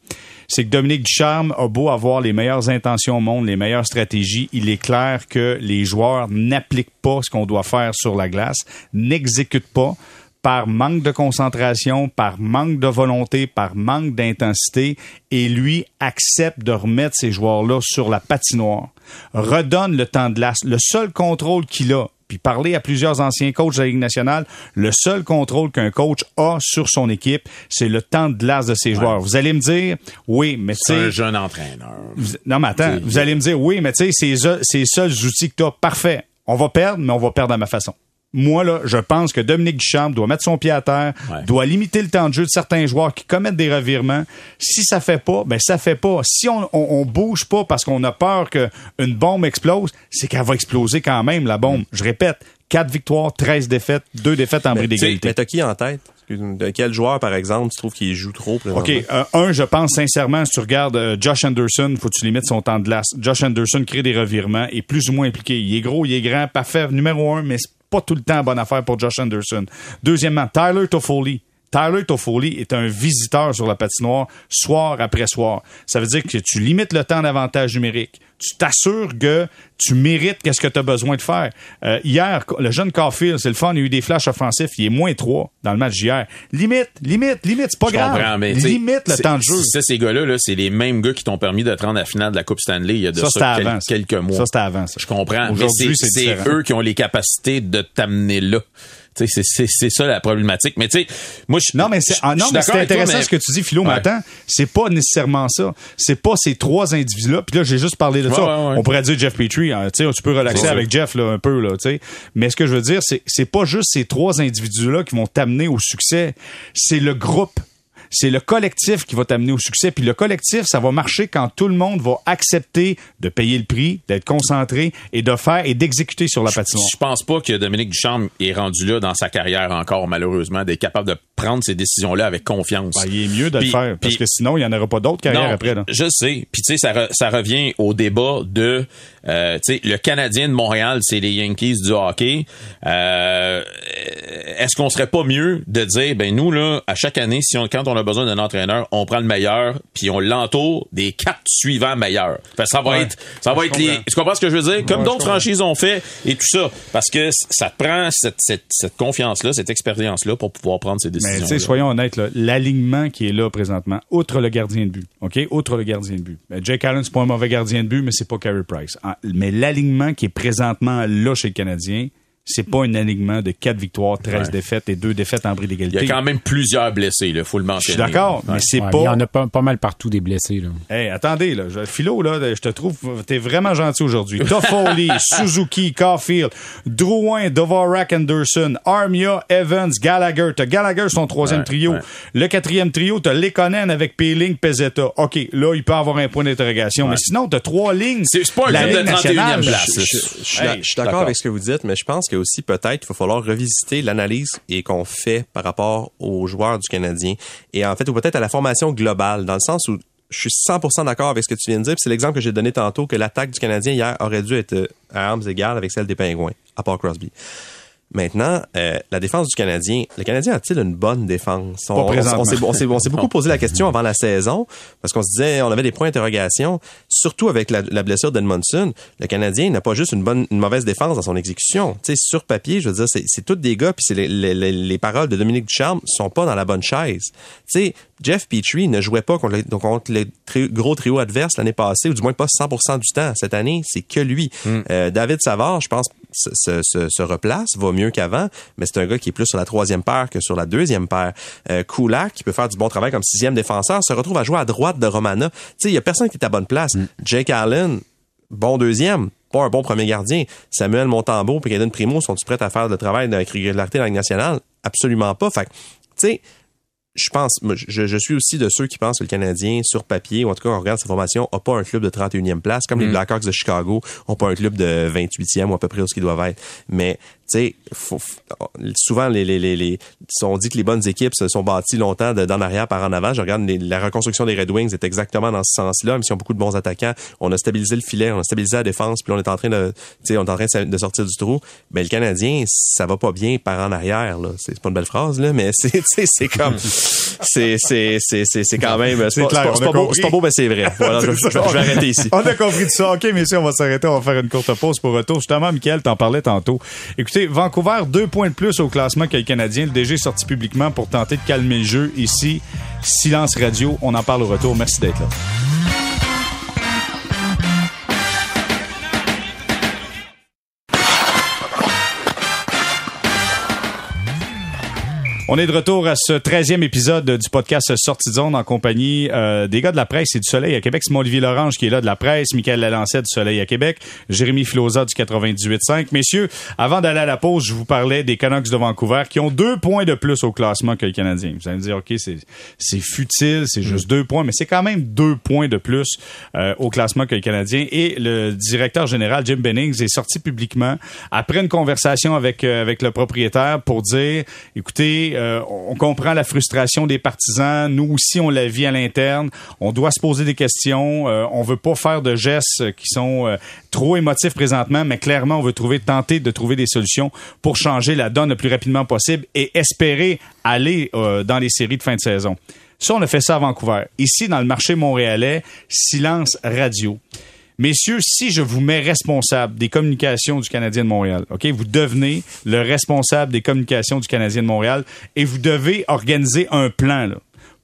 C'est que Dominique Ducharme a beau avoir les meilleures intentions au monde, les meilleures stratégies, il est clair que les joueurs n'appliquent pas ce qu'on doit faire sur la glace, n'exécutent pas par manque de concentration, par manque de volonté, par manque d'intensité, et lui accepte de remettre ces joueurs-là sur la patinoire, redonne le temps de glace. Le seul contrôle qu'il a, puis parler à plusieurs anciens coachs de la Ligue nationale, le seul contrôle qu'un coach a sur son équipe, c'est le temps de glace de ses joueurs. Vous allez me dire, oui, mais tu C'est un sais, jeune entraîneur. vous- non, mais attends, vous allez me dire, oui, mais tu sais, c'est les seuls outils que tu as. Parfait. On va perdre, mais on va perdre à ma façon. Moi, là, je pense que Dominique Duchamp doit mettre son pied à terre, Ouais. doit limiter le temps de jeu de certains joueurs qui commettent des revirements. Si ça fait pas, ben ça fait pas. Si on, on, on bouge pas parce qu'on a peur qu'une bombe explose, c'est qu'elle va exploser quand même, la Mm. bombe. Je répète, 4 victoires, 13 défaites, 2 défaites en bris Mais d'égalité. t'as qui en tête? De quel joueur, par exemple, tu trouves qu'il joue trop? OK. euh, un, je pense sincèrement, si tu regardes euh, Josh Anderson, faut que tu limites son temps de glace. Josh Anderson crée des revirements, est plus ou moins impliqué. Il est gros, il est grand, parfait, numéro un, mais c'est pas tout le temps bonne affaire pour Josh Anderson. Deuxièmement, Tyler Toffoli. Tyler Toffoli est un visiteur sur la patinoire soir après soir. Ça veut dire que tu limites le temps d'avantage numérique. Tu t'assures que tu mérites qu'est-ce que tu as besoin de faire. Euh, hier, le jeune Caulfield, c'est le fun, il a eu des flashs offensifs, il est moins 3 dans le match d'hier. Limite, limite, limite, c'est pas Je grave. comprends, mais limite le temps de jeu. Ça, ces gars-là, là, c'est les mêmes gars qui t'ont permis de te rendre à la finale de la Coupe Stanley il y a de Ça, ça, quel- avant, quelques mois. Ça, c'était avant, ça. Je comprends. Aujourd'hui, c'est eux qui ont les capacités de t'amener là. C'est- c'est c'est ça la problématique. Mais tu sais, moi, je Non, mais c'est ah, intéressant mais- ce que tu dis, Philo, mais attends, c'est pas nécessairement ça. C'est pas ces trois individus-là. Puis là, j'ai juste parlé de Ouais, ça. ouais, ouais. On pourrait dire Jeff Petrie, hein, tu sais, tu peux relaxer avec Jeff là, un peu, là, tu sais. Mais ce que je veux dire, c'est c'est pas juste ces trois individus-là qui vont t'amener au succès. C'est le groupe. C'est le collectif qui va t'amener au succès. Puis le collectif, ça va marcher quand tout le monde va accepter de payer le prix, d'être concentré et de faire et d'exécuter sur la patinoire. Je pense pas que Dominique Ducharme est rendu là dans sa carrière encore, malheureusement, d'être capable de prendre ces décisions-là avec confiance. Ben, il est mieux de le faire parce que sinon, il n'y en aura pas d'autres carrières Non, après. Là. Je sais. Puis tu sais, ça, re- ça revient au débat de, euh, le Canadien de Montréal, c'est les Yankees du hockey. Euh, Est-ce qu'on serait pas mieux de dire, ben nous là, à chaque année, si on, quand on a besoin d'un entraîneur, on prend le meilleur, puis on l'entoure des quatre suivants meilleurs? Fait ça va Ouais. être, ça va être les. Tu comprends ce que je veux dire? Comme Ouais, d'autres franchises ont fait et tout ça, parce que ça prend cette, cette, cette confiance-là, cette expérience-là pour pouvoir prendre ces décisions. Mais soyons honnêtes, là, l'alignement qui est là présentement, outre le gardien de but, OK? Outre le gardien de but. Ben, Jake Allen, c'est pas un mauvais gardien de but, mais c'est pas Carey Price. Mais l'alignement qui est présentement là chez le Canadien, c'est pas un alignement de 4 victoires, 13 Ouais. défaites et 2 défaites en bris Il y d'égalité. a quand même plusieurs blessés, là, faut le Je mentionner. suis d'accord, mais c'est Ouais, pas... Il y en a pas, pas mal partout des blessés. Là. Hey, attendez, là, je- Philo, là, je te trouve, t'es vraiment gentil aujourd'hui. Toffoli, Suzuki, Caulfield, Drouin, Dvorak, Anderson, Armia, Evans, Gallagher. T'as Gallagher, son troisième Ouais, trio. ouais. Le quatrième trio, t'as Lekonen avec Peeling, Pezzetta. OK, là, il peut avoir un point d'interrogation. Mais sinon, t'as trois lignes. C'est- c'est pas un La club de Ligue 31e nationale, place. je- Je, je- je suis Hey, je d'accord avec ce que vous dites, mais je pense que aussi peut-être il va falloir revisiter l'analyse qu'on fait par rapport aux joueurs du Canadien et en fait ou peut-être à la formation globale dans le sens où je suis 100% d'accord avec ce que tu viens de dire. C'est l'exemple que j'ai donné tantôt que l'attaque du Canadien hier aurait dû être euh, à armes égales avec celle des Pingouins, à part Crosby. Maintenant, euh, la défense du Canadien, le Canadien a-t-il une bonne défense? On, s'est- beaucoup posé la question avant la saison parce qu'on se disait, on avait des points d'interrogation, surtout avec la, la blessure d'Edmondson. Le Canadien n'a pas juste une bonne, une mauvaise défense dans son exécution. Tu sais, sur papier, je veux dire, c'est, tous des gars, puis c'est les, les- les- les paroles de Dominique Ducharme sont pas dans la bonne chaise. Tu sais, Jeff Petrie ne jouait pas contre le, donc contre le tri- gros trio adverse l'année passée, ou du moins pas 100% du temps. Cette année, c'est que lui. Euh, David Savard, je pense, se, se, se- se replace, va mieux qu'avant, mais c'est un gars qui est plus sur la troisième paire que sur la deuxième paire. Euh, Kulak, qui peut faire du bon travail comme sixième défenseur, se retrouve à jouer à droite de Romana. Tu sais, il y a personne qui est à bonne place. Jake Allen, bon deuxième, pas un bon premier gardien. Samuel Montembeau et Caden Primo sont-ils prêts à faire le travail de régularité dans la Ligue nationale? Absolument pas. Fait que, tu sais, je pense, je, je suis aussi de ceux qui pensent que le Canadien, sur papier, ou en tout cas, on regarde sa formation, n'a pas un club de 31e place, comme les Blackhawks de Chicago n'ont pas un club de 28e ou à peu près où ce qu'ils doivent être. Mais, sais, souvent, les, les, les, les- on dit que les bonnes équipes se sont bâties longtemps de- d'en arrière par en avant. Je regarde les- la reconstruction des Red Wings est exactement dans ce sens-là, même s'ils ont beaucoup de bons attaquants. On a stabilisé le filet, on a stabilisé la défense, puis on est en train de, on est en train de sortir du trou. Mais le Canadien, ça va pas bien par en arrière, là. C'est pas une belle phrase, là, mais c'est, c'est comme, c'est, c'est, c'est, c'est, quand même, c'est pas, clair, c'est pas- on c'est a pas beau, c'est pas beau, mais c'est vrai. Voilà, je, je- je vais arrêter ici. On a compris tout ça. OK, messieurs, on va s'arrêter. On va faire une courte pause pour retour. Justement, Michael, t'en parlais tantôt. Écoutez, Vancouver, deux points de plus au classement que Canadien. Le DG est sorti publiquement pour tenter de calmer le jeu. Ici, silence radio. On en parle au retour. Merci d'être là. On est de retour à ce 13e épisode du podcast Sortie de zone en compagnie euh, des gars de la presse et du Soleil à Québec. C'est Olivier Lorange qui est là de la presse, Michael Lalancet du Soleil à Québec, Jérémy Filosa du 98.5. Messieurs, avant d'aller à la pause, je vous parlais des Canucks de Vancouver qui ont deux points de plus au classement que les Canadiens. Vous allez me dire, OK, c'est, c'est futile, c'est juste deux points, mais c'est quand même deux points de plus euh, au classement que les Canadiens. Et le directeur général, Jim Bennings, est sorti publiquement après une conversation avec, euh, avec le propriétaire pour dire, écoutez, euh, on comprend la frustration des partisans. Nous aussi, on la vit à l'interne. On doit se poser des questions. Euh, on veut pas faire de gestes qui sont euh, trop émotifs présentement, mais clairement, on veut trouver, tenter de trouver des solutions pour changer la donne le plus rapidement possible et espérer aller euh, dans les séries de fin de saison. Ça, on a fait ça à Vancouver. Ici, dans le marché montréalais, silence radio. Messieurs, si je vous mets responsable des communications du Canadien de Montréal, OK, vous devenez le responsable des communications du Canadien de Montréal et vous devez organiser un plan là,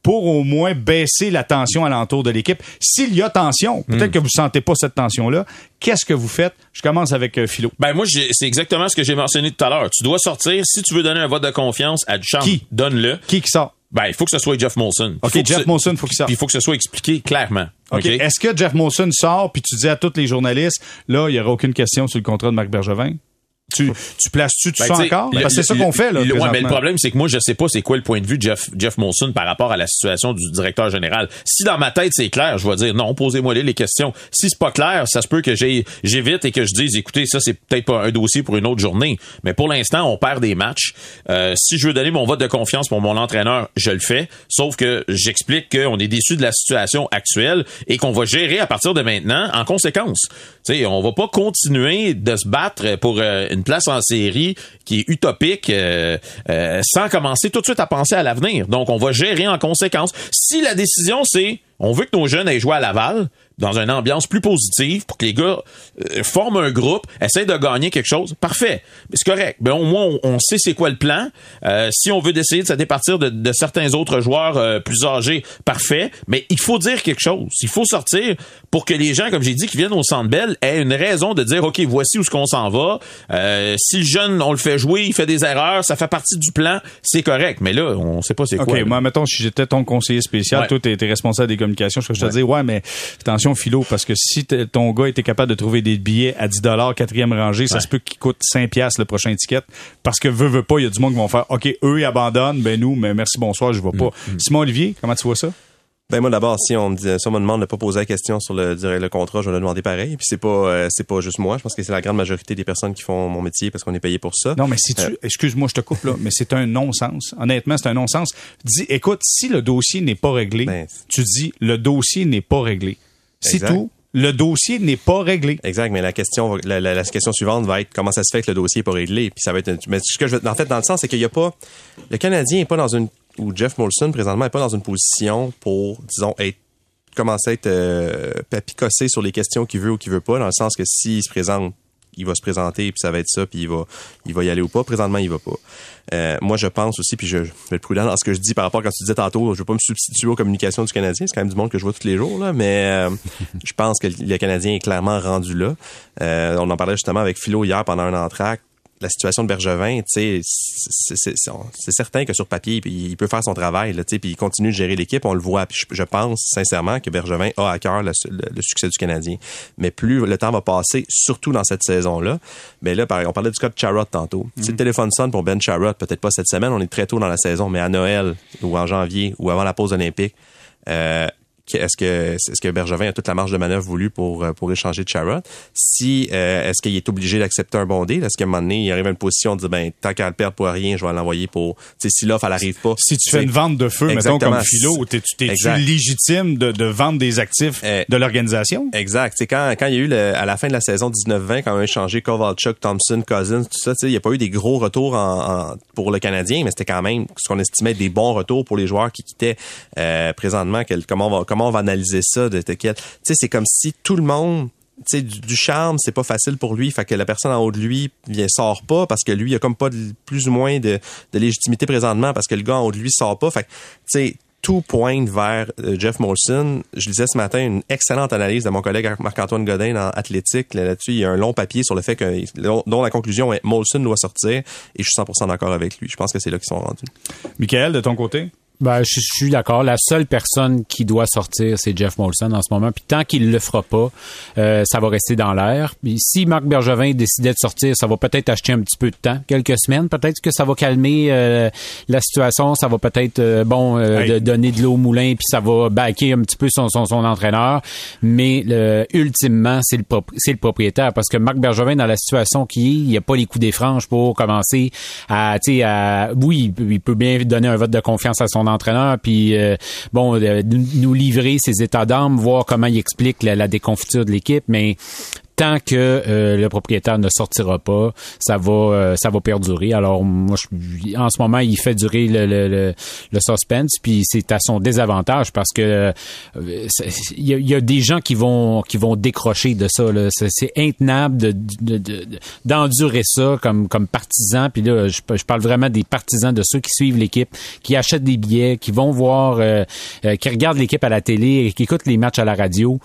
pour au moins baisser la tension alentour de l'équipe. S'il y a tension, peut-être que vous sentez pas cette tension-là, qu'est-ce que vous faites? Je commence avec euh, Philo. Ben moi, c'est exactement ce que j'ai mentionné tout à l'heure. Tu dois sortir, si tu veux donner un vote de confiance à Duchamp, Qui? donne-le. Qui qui sort? Ben, il faut que ce soit Jeff Molson. Il OK, faut que Jeff Molson, faut qu'il sorte. Puis il faut que ce soit expliqué clairement. OK. OK? Est-ce que Jeff Molson sort puis tu dis à tous les journalistes, là, il n'y aura aucune question sur le contrat de Marc Bergevin? Tu, tu places-tu tout Ben, ça encore? que c'est ça qu'on fait, là. le- ouais, mais le problème, c'est que moi, je sais pas c'est quoi le point de vue de Jeff, Jeff Molson par rapport à la situation du directeur général. Si dans ma tête, c'est clair, je vais dire non, posez-moi les questions. Si c'est pas clair, ça se peut que j'ai- j'évite et que je dise, écoutez, ça, c'est peut-être pas un dossier pour une autre journée. Mais pour l'instant, on perd des matchs. Euh, si je veux donner mon vote de confiance pour mon entraîneur, je le fais. Sauf que j'explique qu'on est déçu de la situation actuelle et qu'on va gérer à partir de maintenant en conséquence. Tu sais, on va pas continuer de se battre pour euh, une place en série qui est utopique euh, euh, sans commencer tout de suite à penser à l'avenir. Donc, on va gérer en conséquence. Si la décision, c'est on veut que nos jeunes aient joué à Laval dans une ambiance plus positive pour que les gars euh, forment un groupe, essayent de gagner quelque chose, parfait. C'est correct. Mais au moins, on, on sait c'est quoi le plan. Euh, si on veut essayer de se départir de, de certains autres joueurs euh, plus âgés, parfait. Mais il faut dire quelque chose. Il faut sortir pour que les gens, comme j'ai dit, qui viennent au Centre Bell aient une raison de dire, OK, voici où ce qu'on s'en va. Euh, si le jeune, on le fait jouer, il fait des erreurs, ça fait partie du plan, c'est correct. Mais là, on sait pas c'est OK, quoi. là. moi, mettons, si j'étais ton conseiller spécial, Ouais. toi, t'es t'es responsable des communications, je peux te dire, ouais, mais attention, Philo, parce que si ton gars était capable de trouver des billets à 10 quatrième rangée, ça Ouais. se peut qu'il coûte 5 piastres le prochain ticket, parce que veut, veut pas, il y a du monde qui vont faire, OK, eux, ils abandonnent, ben nous, mais merci, bonsoir, je vais pas. Mm, Simon Olivier, comment tu vois ça? Ben moi d'abord, si on me dit, si on me demande de pas poser la question sur le dire le contrat, je vais le demander pareil. Puis c'est pas euh, c'est pas juste moi. Je pense que c'est la grande majorité des personnes qui font mon métier parce qu'on est payé pour ça. Non, mais si tu, Euh. excuse-moi, je te coupe là, mais c'est un non-sens. Honnêtement, c'est un non-sens. Dis, écoute, si le dossier n'est pas réglé, Ben, tu dis le dossier n'est pas réglé. C'est tout. Le dossier n'est pas réglé. Exact, mais la question, la, la- la question suivante va être comment ça se fait que le dossier n'est pas réglé. Puis ça va être, mais ce que je veux, en fait, dans le sens, c'est qu'il y a pas, le Canadien est pas dans une, ou Jeff Molson présentement est pas dans une position pour, disons, être commencer à être euh, papicosser sur les questions qu'il veut ou qu'il veut pas, dans le sens que s'il se présente, il va se présenter, puis ça va être ça, puis il va, il va y aller ou pas. Présentement, il va pas. Euh, moi, je pense aussi, puis je, je vais être prudent dans ce que je dis par rapport à quand tu disais tantôt, je veux pas me substituer aux communications du Canadien, c'est quand même du monde que je vois tous les jours, là, mais euh, je pense que le Canadien est clairement rendu là. Euh, on en parlait justement avec Philo hier pendant un entraque. La situation de Bergevin, tu sais, c'est- certain que sur papier, il peut faire son travail, là, puis il continue de gérer l'équipe, on le voit. Puis je, je pense sincèrement que Bergevin a à cœur le, le- le succès du Canadien. Mais plus le temps va passer, surtout dans cette saison-là, ben là, on parlait du cas de Charrot tantôt. Si le téléphone sonne pour Ben Charrot, peut-être pas cette semaine, on est très tôt dans la saison, mais à Noël ou en janvier ou avant la pause olympique, euh, est-ce que est-ce que Bergevin a toute la marge de manœuvre voulue pour euh, pour échanger de Charrot Si euh, est-ce qu'il est obligé d'accepter un bon deal? Est-ce qu'à un moment donné, il arrive à une position de dire ben tant qu'à le perdre pour rien, je vais l'envoyer pour si l'offre elle arrive pas. Si tu fais une vente de feu, mettons comme Philo, t'es- tu légitime de, de vendre des actifs Eh. de l'organisation? Exact. C'est quand quand il y a eu le- à la fin de la saison 19-20 quand on a échangé Kovalchuk, Thompson, Cousins, tout ça, tu sais, il n'y a pas eu des gros retours en, en- pour le Canadien, mais c'était quand même ce qu'on estimait des bons retours pour les joueurs qui quittaient euh, présentement. Quel- comment on va comment on va analyser ça de, de quel, tu sais, c'est comme si tout le monde tu sais, du, du charme, c'est pas facile pour lui. Fait que la personne en haut de lui vient sort pas parce que lui, il a comme pas plus ou moins de, légitimité présentement parce que le gars en haut de lui sort pas. Fait que, tu sais, tout pointe vers euh, Jeff Molson. Je lisais ce matin une excellente analyse de mon collègue Marc-Antoine Godin dans Athlétique. Là- Là-dessus, il y a un long papier sur le fait que dont la conclusion est Molson doit sortir et je suis 100% d'accord avec lui. Je pense que c'est là qu'ils sont rendus. Michael, de ton côté? Ben, je, je suis d'accord. La seule personne qui doit sortir, c'est Jeff Molson en ce moment. Puis tant qu'il le fera pas, euh, ça va rester dans l'air. Puis si Marc Bergevin décidait de sortir, ça va peut-être acheter un petit peu de temps, quelques semaines. Peut-être que ça va calmer euh, la situation. Ça va peut-être euh, bon euh, Hey. de donner de l'eau au moulin, puis ça va baquer un petit peu son, son, son entraîneur. Mais ultimement, c'est le, c'est le propriétaire. Parce que Marc Bergevin, dans la situation qui est, il n'y a pas les coups des franges pour commencer à, tu sais, à, oui, il peut bien donner un vote de confiance à son entraîneur, puis euh, bon, euh, nous nous livrer ses états d'âme, voir comment il explique la, la déconfiture de l'équipe, mais tant que euh, le propriétaire ne sortira pas, ça va euh, ça va perdurer. Alors moi je, en ce moment, il fait durer le, le, le, le suspense puis c'est à son désavantage parce que euh, il y, a- y a des gens qui vont qui vont décrocher de ça. C'est, intenable de, de- de- d'endurer ça comme comme partisan puis là je, je parle vraiment des partisans de ceux qui suivent l'équipe, qui achètent des billets, qui vont voir euh, euh, qui regardent l'équipe à la télé, qui écoutent les matchs à la radio.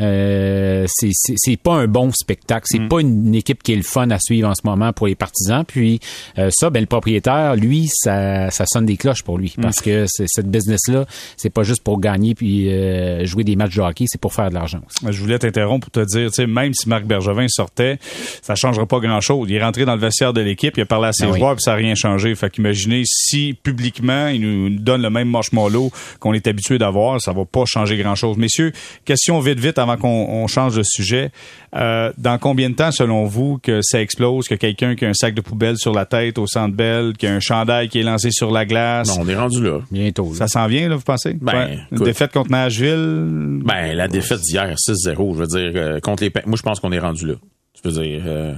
Euh, c'est, pas un bon spectacle. C'est pas une, équipe qui est le fun à suivre en ce moment pour les partisans. Puis euh, ça, ben le propriétaire, lui, ça, ça sonne des cloches pour lui parce que c'est, cette business-là, c'est pas juste pour gagner puis euh, jouer des matchs de hockey, c'est pour faire de l'argent. Je voulais t'interrompre pour te dire, tu sais, même si Marc Bergevin sortait, ça changera pas grand-chose. Il est rentré dans le vestiaire de l'équipe, il a parlé à ses oui. joueurs, puis ça n'a rien changé. Fait qu'imaginez si publiquement il nous donne le même marshmallow qu'on est habitué d'avoir, ça va pas changer grand-chose. Messieurs, question vite vite avant qu'on on change de sujet. Euh, dans combien de temps, selon vous, que ça explose, que quelqu'un qui a un sac de poubelle sur la tête au centre belle, qui a un chandail qui est lancé sur la glace, Non, on est rendu là. Bientôt. là. ça s'en vient, là, vous pensez? Ben, Ouais. Une écoute. défaite contre Nashville, Ben, la défaite d'hier, 6-0, je veux dire, euh, contre les Moi, je pense qu'on est rendu là. Je veux dire, euh,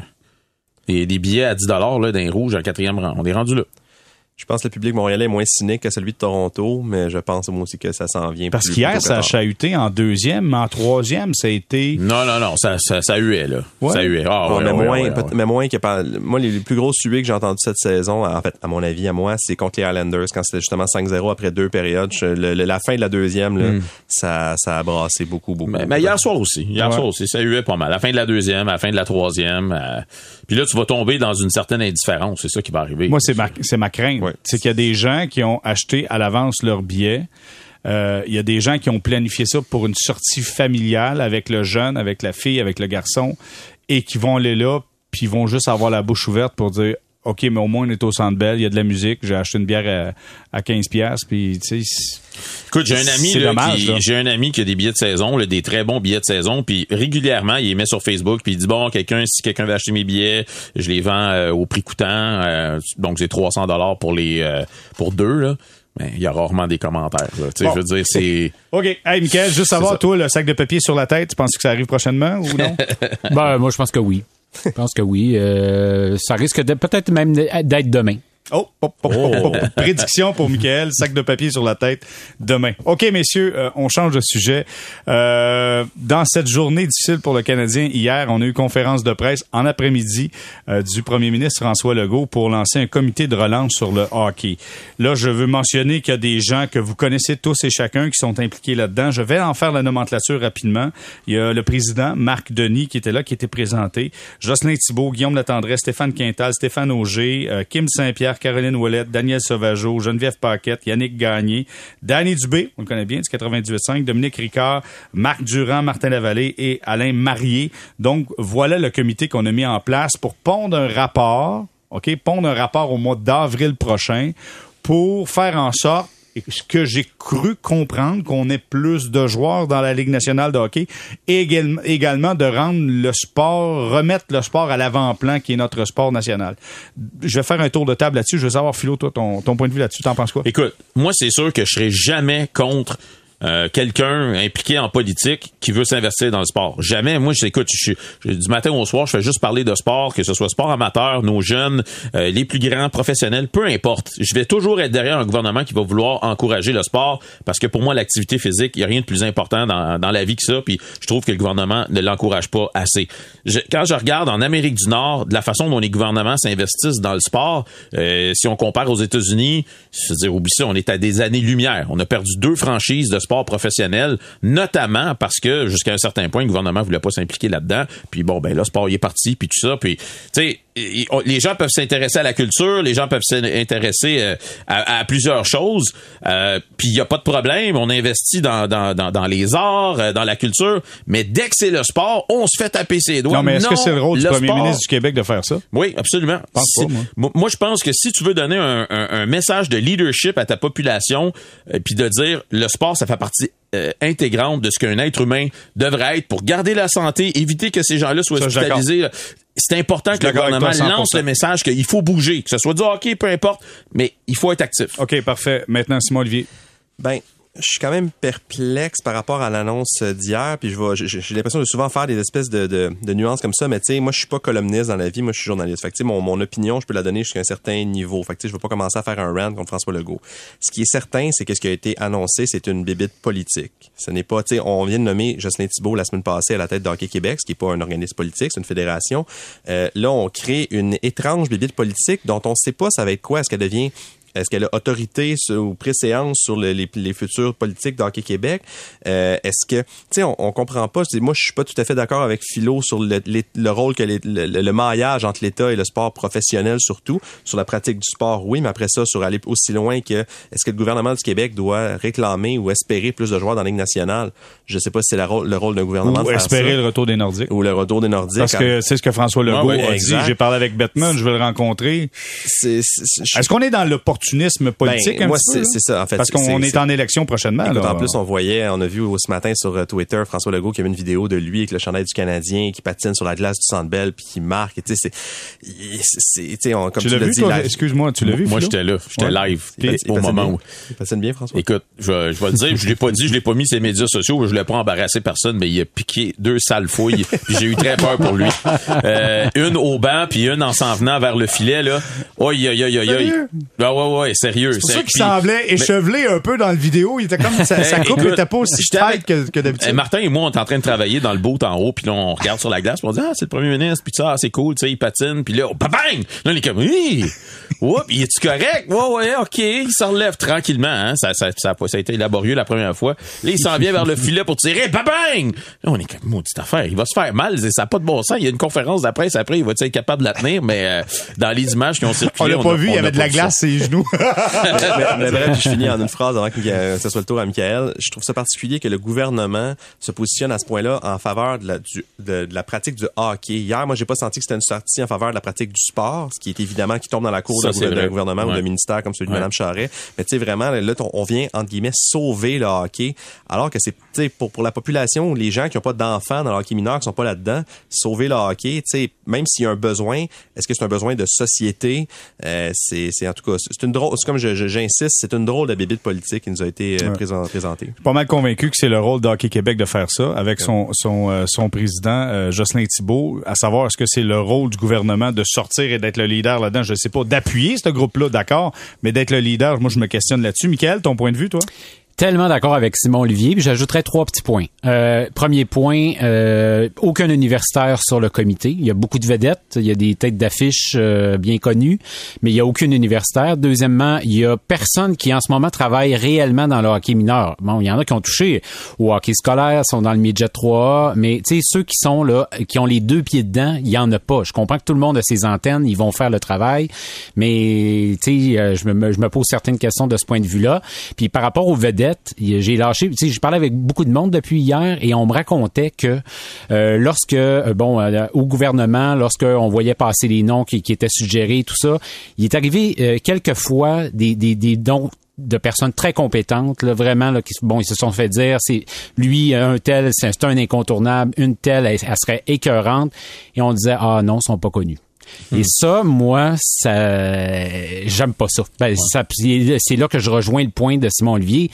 des, des billets à 10 là, d'un rouge en quatrième rang. On est rendu là. Je pense que le public montréalais est moins cynique que celui de Toronto, mais je pense moi aussi que ça s'en vient. Parce qu'hier, ça a chahuté en deuxième, mais en troisième, ça a été. Non, non, non, ça, ça, ça huait, là. Ouais. Ça huait. Ah, Ouais, ouais, mais, ouais, moins, ouais, peut- ouais. mais moins que par- moi les, les plus grosses suites que j'ai entendues cette saison en fait à mon avis à moi c'est contre les Islanders quand c'était justement 5-0 après deux périodes Je- le- le- la fin de la deuxième là, ça, ça a brassé beaucoup beaucoup Mais, mais hier soir aussi. Hier Ouais. soir aussi, ça huait pas mal. À la fin de la deuxième, à la fin de la troisième. euh, puis là, tu vas tomber dans une certaine indifférence. C'est ça qui va arriver. Moi, c'est ma, c'est ma crainte. Ouais. C'est qu'il y a des gens qui ont acheté à l'avance leur billet. Euh, Il y a des gens qui ont planifié ça pour une sortie familiale avec le jeune, avec la fille, avec le garçon, et qui vont aller là, puis ils vont juste avoir la bouche ouverte pour dire OK, mais au moins on est au centre belle, il y a de la musique, j'ai acheté une bière à, à 15 pièces puis tu sais Écoute, j'ai un ami C'est là, dommage, qui, là. j'ai un ami qui a des billets de saison, là, des très bons billets de saison, puis régulièrement, il les met sur Facebook, puis il dit bon, quelqu'un si quelqu'un veut acheter mes billets, je les vends euh, au prix coûtant, euh, donc c'est 300 dollars pour les euh, pour deux là. Mais il y a rarement des commentaires. Là. Tu sais, Bon. Je veux dire, c'est. OK. Hey, Michael, juste savoir, toi, le sac de papier sur la tête, tu penses que ça arrive prochainement ou non? Ben, moi, je pense que oui. Je pense que oui. Euh, ça risque de peut-être même d'être demain. Oh, oh, oh, prédiction pour Michael, sac de papier sur la tête demain. OK, messieurs, euh, on change de sujet. Euh, dans cette journée difficile pour le Canadien, hier, on a eu conférence de presse en après-midi euh, du premier ministre François Legault pour lancer un comité de relance sur le hockey. Là, je veux mentionner qu'il y a des gens que vous connaissez tous et chacun qui sont impliqués là-dedans. Je vais en faire la nomenclature rapidement. Il y a le président Marc Denis qui était là, qui était présenté. Jocelyn Thibault, Guillaume Latendresse, Stéphane Quintal, Stéphane Auger, Kim Saint-Pierre, Caroline Ouellette, Daniel Sauvageau, Geneviève Paquette, Yannick Gagné, Danny Dubé, on le connaît bien, du 98.5, Dominique Ricard, Marc Durand, Martin Lavallée et Alain Marié. Donc, voilà le comité qu'on a mis en place pour pondre un rapport, OK, pondre un rapport au mois d'avril prochain pour faire en sorte ce que j'ai cru comprendre qu'on ait plus de joueurs dans la Ligue nationale de hockey également de rendre le sport, remettre le sport à l'avant-plan qui est notre sport national. Je vais faire un tour de table là-dessus. Je veux savoir, Philo, toi, ton, ton point de vue là-dessus, t'en penses quoi? Écoute, moi, c'est sûr que je serai jamais contre euh, quelqu'un impliqué en politique qui veut s'investir dans le sport. Jamais. Moi, j'écoute, je, je- du matin au soir, je fais juste parler de sport, que ce soit sport amateur, nos jeunes, euh, les plus grands professionnels, peu importe. Je vais toujours être derrière un gouvernement qui va vouloir encourager le sport parce que pour moi, l'activité physique, il n'y a rien de plus important dans, dans la vie que ça. Puis je trouve que le gouvernement ne l'encourage pas assez. Quand je regarde en Amérique du Nord, de la façon dont les gouvernements s'investissent dans le sport, euh, si on compare aux États-Unis, je veux dire, oublie ça, on est à des années-lumière. On a perdu deux franchises de sport professionnel, notamment parce que jusqu'à un certain point, le gouvernement voulait pas s'impliquer là-dedans. Puis bon, ben là, sport il est parti, puis tout ça. Puis, tu sais, les gens peuvent s'intéresser à la culture, les gens peuvent s'intéresser euh, à, à plusieurs choses. Euh, puis il y a pas de problème, on investit dans, dans, dans, dans les arts, euh, dans la culture. Mais dès que c'est le sport, on se fait taper ses doigts. Non, mais est-ce que c'est le rôle du premier sport- ministre du Québec de faire ça? oui, absolument. pense pas, C'est- moi. je pense que si tu veux donner un, un- un message de leadership à ta population, euh, puis de dire le sport, ça fait partie euh, intégrante de ce qu'un être humain devrait être pour garder la santé, éviter que ces gens-là soient Ça, hospitalisés. C'est important que le gouvernement toi, 100%. lance le message qu'il faut bouger, que ce soit du hockey, peu importe, mais il faut être actif. OK, parfait. Maintenant, Simon Olivier. Ben, je suis quand même perplexe par rapport à l'annonce d'hier, puis je j'ai l'impression de souvent faire des espèces de, nuances comme ça, mais tu sais, moi je suis pas columniste dans la vie, moi je suis journaliste. Fait que mon, mon opinion, je peux la donner jusqu'à un certain niveau. Fait que je vais pas commencer à faire un rant contre François Legault. Ce qui est certain, c'est que ce qui a été annoncé, c'est une bébite politique. Ce n'est pas, tu sais, on vient de nommer Jocelyn Thibault la semaine passée à la tête d'Hockey Québec, ce qui est pas un organisme politique, c'est une fédération. Euh, là, on crée une étrange bébite politique dont on sait pas ça va être quoi. Est-ce qu'elle devient est-ce qu'elle a autorité ou préséance sur les, les, futures politiques d'Hockey Québec? Euh, est-ce que, tu sais, on, on, comprend pas. Moi, je suis pas tout à fait d'accord avec Philo sur le, le rôle que le, le, maillage entre l'État et le sport professionnel, surtout. Sur la pratique du sport, oui, mais après ça, sur aller aussi loin que est-ce que le gouvernement du Québec doit réclamer ou espérer plus de joueurs dans la Ligue nationale? Je sais pas si c'est le rôle d'un gouvernement ou espérer le retour des Nordiques. Ou le retour des Nordiques. Parce que c'est ce que François Legault a dit. J'ai parlé avec Bettman, je vais le rencontrer. Est-ce qu'on est dans l'opportunité politique ben, moi, c'est ça, en fait. Parce qu'on est, en élection prochainement. en plus, on voyait, on a vu ce matin sur euh, Twitter François Legault qui avait une vidéo de lui avec le chandail du Canadien qui patine sur la glace du Centre Bell puis qui marque. Tu sais, c'est, comme tu, l'as dit. Excuse-moi, tu l'as vu? Moi, j'étais là, j'étais live au moment où. Il patine bien, François? Écoute, je, je vais le dire, je l'ai pas dit, je l'ai pas mis sur les médias sociaux, je l'ai pas embarrassé personne, mais il a piqué deux sales fouilles. j'ai eu très peur pour lui. Euh, une au banc puis une en s'en venant vers le filet là. Oi, oi, oi, oi. Ah ouais, ouais, sérieux. C'est pour ça qu'il semblait échevelé un peu dans le vidéo. Il était comme sa, sa coupe n'était pas aussi tight que, que d'habitude. Martin et moi, on est en train de travailler dans le boot en haut, puis là, on regarde sur la glace, puis on dit ah c'est le premier ministre, puis ça, c'est cool, tu sais, il patine, puis là, oh, bang! Là, on est comme oui. Oups, il est-tu correct? Ouais, ouais, ok. Il s'enlève tranquillement, hein. Ça, ça, ça, ça, a été laborieux la première fois. Là, il s'en vient vers le filet pour tirer. Bang! Là, on est comme, maudite affaire. Il va se faire mal. Ça n'a pas de bon sens. Il y a une conférence de presse après. Il va être capable de la tenir, mais euh, dans les images qui ont circulé. On l'a pas vu. Il y avait de la glace sur les genoux. mais, bref, je finis en une phrase avant que ce soit le tour à Michael. Je trouve ça particulier que le gouvernement se positionne à ce point-là en faveur de la, du, de, la pratique du hockey. Hier, moi, j'ai pas senti que c'était une sortie en faveur de la pratique du sport, ce qui est évidemment qui tombe dans la cour d'un gouvernement ou d'un ministère comme celui de Mme Charret. Mais tu sais, vraiment, là, on vient, entre guillemets, sauver le hockey, alors que c'est, tu sais, pour, pour la population, les gens qui n'ont pas d'enfants dans le hockey mineur, qui sont pas là-dedans, sauver le hockey, tu sais, même s'il y a un besoin, est-ce que c'est un besoin de société? Euh, c'est, en tout cas, c'est une drôle, comme j'insiste, c'est une drôle de bébite politique qui nous a été euh, présentée. Je suis pas mal convaincu que c'est le rôle d'Hockey Québec de faire ça avec son, son, euh, son président, Jocelyn Thibault, à savoir est-ce que c'est le rôle du gouvernement de sortir et d'être le leader là-dedans, je sais pas, d'appuyer ce groupe-là, d'accord, mais d'être le leader, moi je me questionne là-dessus. Michael, ton point de vue, toi? Tellement d'accord avec Simon Olivier. J'ajouterais trois petits points. Euh, premier point, euh, aucun universitaire sur le comité. Il y a beaucoup de vedettes, il y a des têtes d'affiches euh, bien connues, mais il y a aucun universitaire. Deuxièmement, il y a personne qui en ce moment travaille réellement dans le hockey mineur. Bon, il y en a qui ont touché au hockey scolaire, sont dans le midget 3 mais tu sais ceux qui sont là, qui ont les deux pieds dedans, il y en a pas. Je comprends que tout le monde a ses antennes, ils vont faire le travail, mais tu sais, je me, je me pose certaines questions de ce point de vue-là. Puis par rapport aux vedettes j'ai lâché, tu sais, je parlais avec beaucoup de monde depuis hier et on me racontait que euh, lorsque, euh, bon, euh, au gouvernement, lorsqu'on voyait passer les noms qui, étaient suggérés, tout ça, il est arrivé quelques fois des, des, des dons de personnes très compétentes, là, vraiment, là, qui, bon, ils se sont fait dire, c'est lui, un tel, c'est un incontournable, une telle, elle, elle, serait écœurante, et on disait, ah non, ils sont pas connus. Et ça, moi, ça, j'aime pas ça. Ben, ça c'est là que je rejoins le point de Simon Olivier.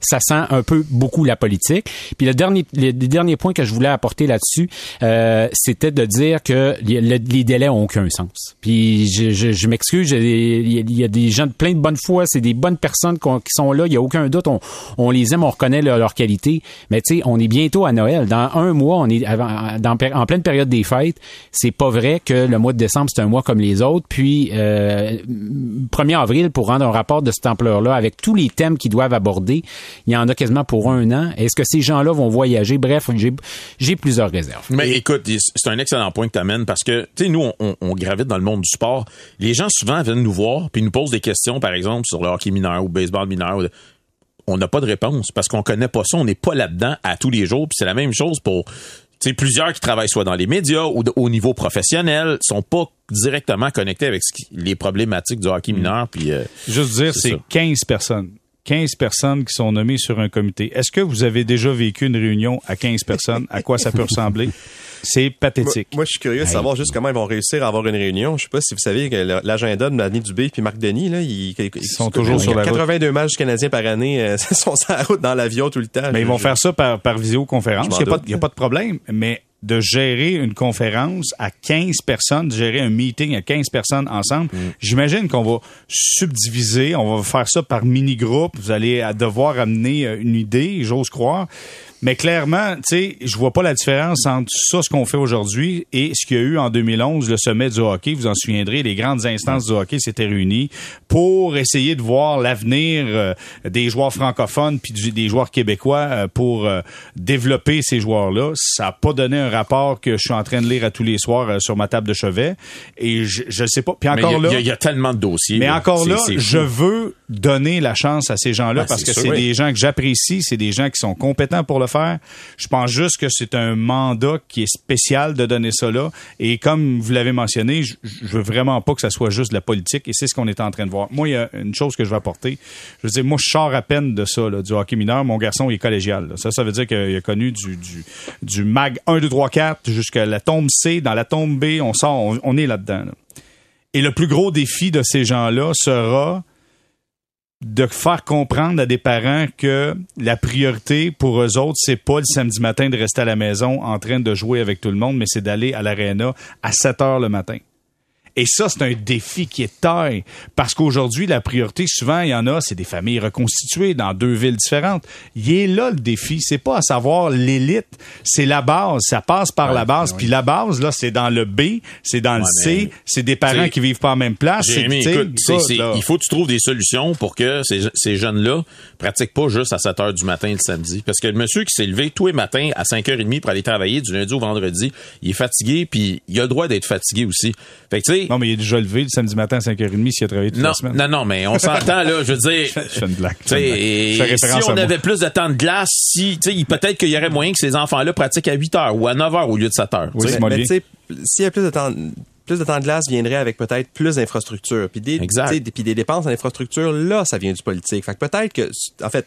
Ça sent un peu beaucoup la politique. Puis le dernier, le, dernier point que je voulais apporter là-dessus, euh, c'était de dire que les, délais ont aucun sens. Puis je, je, je m'excuse, il y a des gens de plein de bonne foi, c'est des bonnes personnes qui sont là, il y a aucun doute, on, on les aime, on reconnaît leur, qualité. Mais tu sais, on est bientôt à Noël. Dans un mois, on est dans, en pleine période des fêtes. C'est pas vrai que le mois de décembre c'est un mois comme les autres. Puis, euh, 1er avril, pour rendre un rapport de cette ampleur-là, avec tous les thèmes qu'ils doivent aborder, il y en a quasiment pour un an. Est-ce que ces gens-là vont voyager? Bref, j'ai plusieurs réserves. Mais écoute, c'est un excellent point que tu amènes parce que, tu sais, nous, on, gravite dans le monde du sport. Les gens souvent viennent nous voir puis nous posent des questions, par exemple, sur le hockey mineur ou le baseball mineur. On n'a pas de réponse parce qu'on connaît pas ça, on n'est pas là-dedans à tous les jours. Puis c'est la même chose pour sais, plusieurs qui travaillent soit dans les médias ou au niveau professionnel sont pas directement connectés avec les problématiques du hockey mineur. Puis, euh, Juste dire, c'est 15 personnes 15 personnes qui sont nommées sur un comité. Est-ce que vous avez déjà vécu une réunion à 15 personnes? À quoi ça peut ressembler? C'est pathétique. Moi, moi, je suis curieux de savoir juste comment ils vont réussir à avoir une réunion. Je sais pas si vous savez que l'agenda de Mani Dubé puis Marc Denis, là, ils, ils sont toujours sur la route. 82 matchs canadiens par année, euh, sont sur la route dans l'avion tout le temps. Mais ils vont faire ça par, par visioconférence. Il n'y a, a, pas de problème. Mais de gérer une conférence à 15 personnes, de gérer un meeting à 15 personnes ensemble, j'imagine qu'on va subdiviser, on va faire ça par mini-groupe. Vous allez devoir amener euh, une idée, j'ose croire. Mais clairement, tu sais, je vois pas la différence entre ça, ce qu'on fait aujourd'hui, et ce qu'il y a eu en 2011, le sommet du hockey. Vous en souviendrez, les grandes instances du hockey s'étaient réunies pour essayer de voir l'avenir euh, des joueurs francophones puis des joueurs québécois euh, pour euh, développer ces joueurs-là. Ça a pas donné un rapport que je suis en train de lire à tous les soirs sur ma table de chevet. Et je, je sais pas. Puis encore là, il y, a tellement de dossiers. Mais encore là, je veux donner la chance à ces gens-là parce que c'est des gens que j'apprécie, c'est des gens qui sont compétents pour le faire. Je pense juste que c'est un mandat qui est spécial de donner ça là. Et comme vous l'avez mentionné, je, veux vraiment pas que ça soit juste de la politique. Et c'est ce qu'on est en train de voir. Moi, il y a une chose que je vais apporter. Je veux dire, moi, je sors à peine de ça, du hockey mineur. Mon garçon, il est collégial. Ça, ça veut dire qu'il a connu du, MAG 1, 2, 3, 4 jusqu'à la tombe C. Dans la tombe B, on sort, on, est là-dedans. Et le plus gros défi de ces gens-là sera de faire comprendre à des parents que la priorité pour eux autres, c'est pas le samedi matin de rester à la maison en train de jouer avec tout le monde, mais c'est d'aller à l'aréna à 7 heures le matin. Et ça, c'est un défi qui est taille. Parce qu'aujourd'hui, la priorité, souvent, il y en a, c'est des familles reconstituées dans deux villes différentes. Il est là le défi. C'est pas à savoir l'élite, c'est la base. Ça passe par la base. Puis la base, là, c'est dans le B, c'est dans le C, c'est des parents qui vivent pas en même place. Jérémy, écoute, il faut que tu trouves des solutions pour que ces, ces jeunes-là pratiquent pas juste à 7 heures du matin le samedi. Parce que le monsieur qui s'est levé tous les matins à 5h30 pour aller travailler du lundi au vendredi, il est fatigué, puis il a le droit d'être fatigué aussi. Fait que, tu sais, non, mais il est déjà levé le samedi matin à 5h30 s'il a travaillé toute non, la semaine. Non, non, mais on s'entend, là. Je veux dire. je fais une blague. si on avait plus de temps de glace, si, peut-être qu'il y aurait moyen que ces enfants-là pratiquent à 8 heures ou à 9 heures au lieu de 7 heures. Oui, mais tu sais, s'il y a plus de temps, plus de temps de glace viendrait avec peut-être plus d'infrastructures. Puis des, puis des dépenses en infrastructure, là, ça vient du politique. Fait que peut-être que, en fait,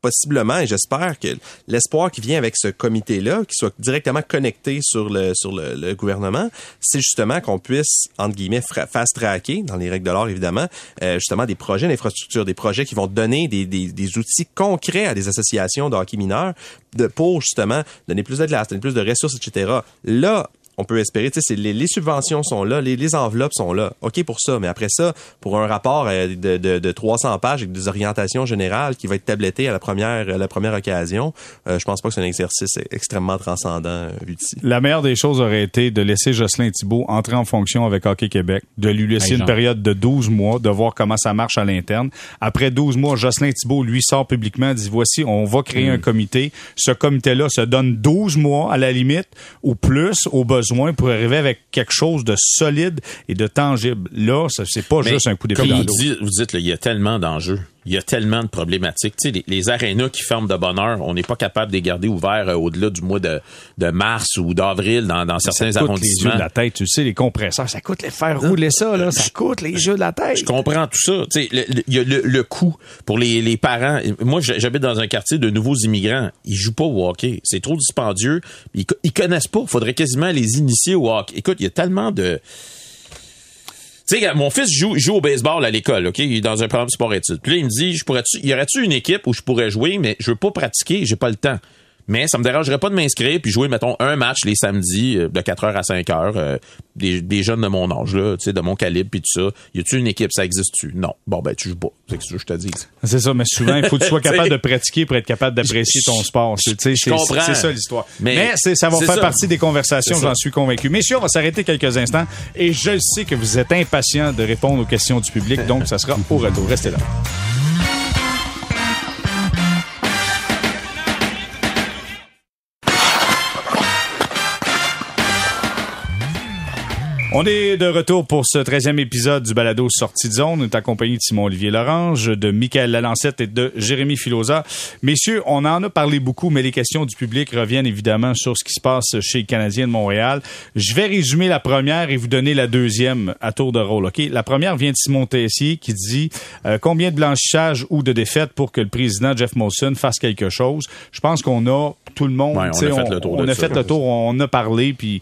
possiblement, et j'espère que l'espoir qui vient avec ce comité-là, qui soit directement connecté sur le sur le, gouvernement, c'est justement qu'on puisse entre guillemets fast-tracker dans les règles de l'art évidemment, euh, justement des projets d'infrastructure, des projets qui vont donner des, des, outils concrets à des associations de hockey mineur de pour justement donner plus de glace, donner plus de ressources, etc. Là, on peut espérer. Tu sais, les, les, subventions sont là, les, les, enveloppes sont là. OK pour ça, mais après ça, pour un rapport euh, de, de, de 300 pages avec des orientations générales qui va être tabletté à la première, la première occasion, euh, je pense pas que c'est un exercice extrêmement transcendant euh, La meilleure des choses aurait été de laisser Jocelyn Thibault entrer en fonction avec Hockey Québec, de lui laisser une période de 12 mois, de voir comment ça marche à l'interne. Après 12 mois, Jocelyn Thibault, lui, sort publiquement, dit voici, on va créer hmm. un comité. Ce comité-là se donne 12 mois à la limite ou plus au besoin pour arriver avec quelque chose de solide et de tangible. Là, c'est pas juste un coup d'épée dans Vous dites, il y a tellement d'enjeux il y a tellement de problématiques. Tu sais, les, les arénas qui ferment de bonne heure, on n'est pas capable de les garder ouverts euh, au-delà du mois de, de mars ou d'avril dans, dans certains ça coûte arrondissements. les jeux de la tête, tu sais, les compresseurs, ça coûte les faire rouler ça, là, ça coûte les jeux de la tête. Je comprends tout ça. Tu sais, il y a le, le, coût pour les, les parents. Moi, j'habite dans un quartier de nouveaux immigrants. Ils jouent pas au hockey. C'est trop dispendieux. Ils, ils connaissent pas. Faudrait quasiment les initier au hockey. Écoute, il y a tellement de tu sais, mon fils joue, au baseball à l'école, OK? Il est dans un programme sport-études. Puis là, il me dit, je pourrais y aurait-tu une équipe où je pourrais jouer, mais je veux pas pratiquer, j'ai pas le temps mais ça me dérangerait pas de m'inscrire puis jouer mettons un match les samedis euh, de 4h à 5h euh, des, des, jeunes de mon âge là, tu sais de mon calibre puis tout ça. Y a-tu une équipe? Ça existe-tu? Non. Bon ben tu joues pas. C'est ce que je te dis. C'est ça mais souvent il faut que tu sois capable de pratiquer pour être capable d'apprécier ton sport. C'est ça l'histoire. Mais, mais ça va faire partie des conversations, j'en suis convaincu. Messieurs, on va s'arrêter quelques instants et je sais que vous êtes impatients de répondre aux questions du public donc ça sera au retour. Restez là. On est de retour pour ce 13e épisode du balado Sortie de zone. On est accompagné de Simon-Olivier Lorange, de Michael Lalancette et de Jérémy Filosa. Messieurs, on en a parlé beaucoup, mais les questions du public reviennent évidemment sur ce qui se passe chez les Canadiens de Montréal. Je vais résumer la première et vous donner la deuxième à tour de rôle. Ok, La première vient de Simon Tessier qui dit euh, combien de blanchissage ou de défaites pour que le président Jeff Molson fasse quelque chose. Je pense qu'on a tout le monde. Ouais, on a fait le tour On a fait le tour, on a parlé, puis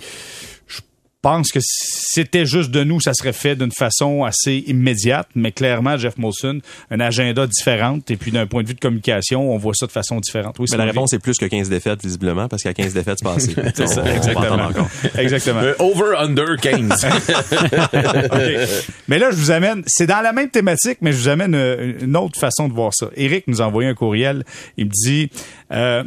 pense que c'était juste de nous, ça serait fait d'une façon assez immédiate, mais clairement, Jeff Molson, un agenda différent, et puis d'un point de vue de communication, on voit ça de façon différente. Oui, Mais la réponse est plus que 15 défaites, visiblement, parce qu'à 15 défaites, c'est passé. C'est ça, On- exactement. Exactement. Euh, over, under, 15. OK. Mais là, je vous amène, c'est dans la même thématique, mais je vous amène euh, une autre façon de voir ça. Eric nous a envoyé un courriel. Il me dit, euh,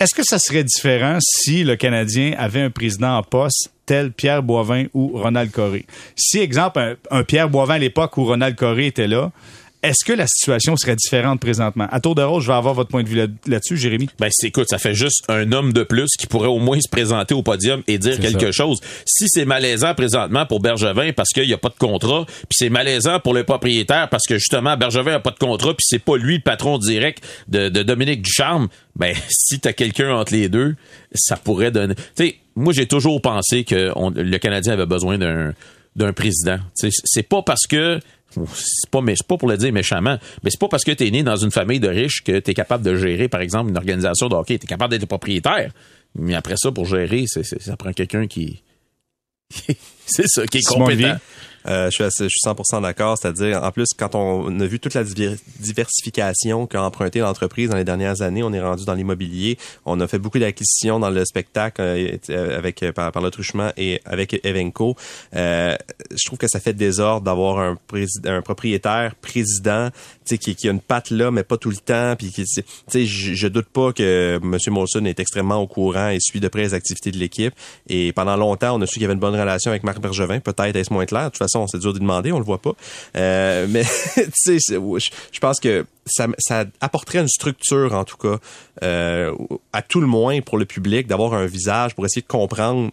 est-ce que ça serait différent si le Canadien avait un président en poste tel Pierre Boivin ou Ronald Coré? Si, exemple, un, un Pierre Boivin à l'époque où Ronald Coré était là, est-ce que la situation serait différente présentement? À tour de rôle, je vais avoir votre point de vue là- là-dessus, Jérémy. Ben, c'est- écoute, ça fait juste un homme de plus qui pourrait au moins se présenter au podium et dire quelque ça. chose. Si c'est malaisant présentement pour Bergevin parce qu'il n'y a pas de contrat, puis c'est malaisant pour le propriétaire parce que justement Bergevin n'a pas de contrat, puis c'est pas lui le patron direct de, de Dominique Ducharme, ben si t'as quelqu'un entre les deux, ça pourrait donner. Tu sais, moi j'ai toujours pensé que on- le Canadien avait besoin d'un d'un président. C'est pas parce que c'est pas mais pas pour le dire méchamment, mais c'est pas parce que tu es né dans une famille de riches que tu es capable de gérer par exemple une organisation de hockey, tu es capable d'être propriétaire. Mais après ça pour gérer, ça prend quelqu'un qui c'est ça qui est Simon compétent. Olivier. Euh, je, suis assez- je suis 100% d'accord. C'est-à-dire, en plus, quand on a vu toute la diver- diversification qu'a emprunté l'entreprise dans les dernières années, on est rendu dans l'immobilier. On a fait beaucoup d'acquisitions dans le spectacle euh, avec euh, par, le truchement et avec Evenco. Euh, je trouve que ça fait désordre d'avoir un, un propriétaire président qui, qui a une patte là, mais pas tout le temps. Puis je, je doute pas que M. Molson est extrêmement au courant et suit de près les activités de l'équipe. Et pendant longtemps, on a su qu'il y avait une bonne relation avec Marc Bergevin. Peut-être est-ce moins clair. C'est dur de demander, on le voit pas. Euh, mais tu sais, je, pense que ça, ça apporterait une structure, en tout cas, euh, à tout le moins pour le public, d'avoir un visage pour essayer de comprendre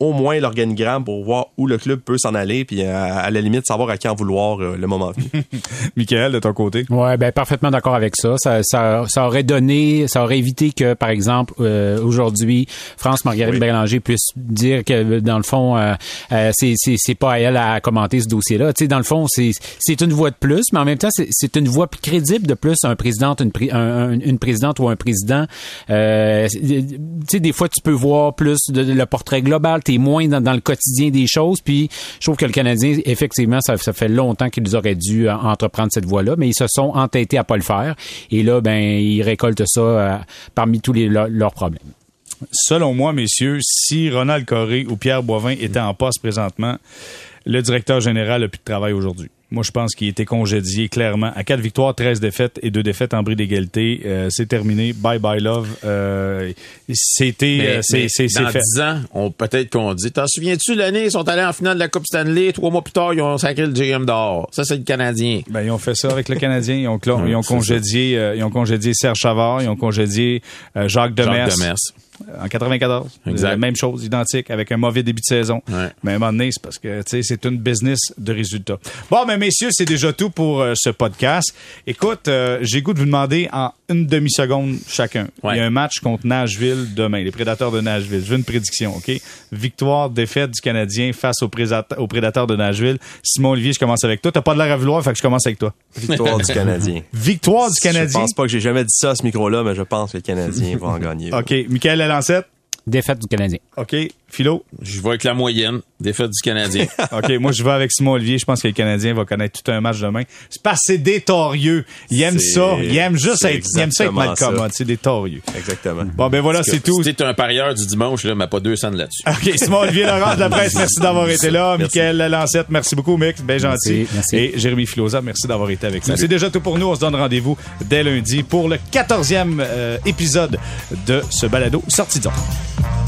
au moins l'organigramme pour voir où le club peut s'en aller, puis à, à la limite savoir à qui en vouloir euh, le moment venu. Michael, de ton côté? Ouais, ben parfaitement d'accord avec ça. Ça, ça. ça aurait donné, ça aurait évité que, par exemple, euh, aujourd'hui, France Marguerite Oui. Bélanger puisse dire que dans le fond, euh, euh, c'est c'est c'est pas à elle à commenter ce dossier-là. Tu sais, dans le fond, c'est c'est une voix de plus, mais en même temps, c'est c'est une voix plus crédible de plus un président, une un- une présidente ou un président. Euh, tu sais, des fois, tu peux voir plus de, de le portrait global. T'es moins dans, le quotidien des choses. Puis, je trouve que le Canadien, effectivement, ça, fait longtemps qu'ils auraient dû euh, entreprendre cette voie-là, mais ils se sont entêtés à pas le faire. Et là, ben, ils récoltent ça euh, parmi tous leurs problèmes. Selon moi, messieurs, si Ronald Coré ou Pierre Boivin étaient en poste présentement, le directeur général a plus de travail aujourd'hui. Moi, je pense qu'il était congédié clairement. À quatre victoires, 13 défaites et deux défaites en bris d'égalité, euh, c'est terminé. Bye bye love. Euh, c'était, euh, c'est, c'est dans fait. 10 ans, on, peut-être qu'on dit, t'en souviens-tu l'année, ils sont allés en finale de la Coupe Stanley, trois mois plus tard, ils ont sacré le GM d'or. Ça, c'est le Canadien. Ben, ils ont fait ça avec le Canadien. Ils ont, ils ont congédié, euh, ils ont congédié Serge Chavard, ils ont congédié euh, Jacques Demers. Jacques Demers. En 94. Exact. Même chose, identique, avec un mauvais début de saison. Ouais. Mais à un moment donné, c'est parce que tu sais, c'est une business de résultats. Bon, mais messieurs, c'est déjà tout pour euh, ce podcast. Écoute, euh, j'ai goût de vous demander en une demi-seconde chacun. Ouais. Il y a un match contre Nashville demain, les Prédateurs de Nashville. Je veux une prédiction, OK? Victoire, défaite du Canadien face aux, aux Prédateurs de Nashville. Simon Olivier, je commence avec toi. T'as pas de l'air à vouloir, fait que je commence avec toi. Victoire du Canadien. Victoire du Je Canadien? pense pas que j'ai jamais dit ça à ce micro-là, mais je pense que le Canadien va en gagner. OK. Michael Lalancette. Défaite du Canadien. OK. Philo? Je vais avec la moyenne. Défaite du Canadien. OK, moi je vais avec Simon Olivier. Je pense que le Canadien va connaître tout un match demain. C'est parce que c'est des torieux. Il aime ça. Il aime juste être, il aime ça être mal exactement commode. C'est des torieux. Exactement. Bon, ben voilà, c'est tout. Si t'es un parieur du dimanche, là, mais pas deux cents là-dessus. OK, Simon Olivier Laurent de la presse, merci d'avoir été là. Michael Lancette, merci beaucoup, Mick, bien gentil. Merci, merci. Et Jérémy Filosa, merci d'avoir été avec nous. C'est déjà tout pour nous. On se donne rendez-vous dès lundi pour le 14e euh, épisode de ce balado Sortie de zone. Thank you.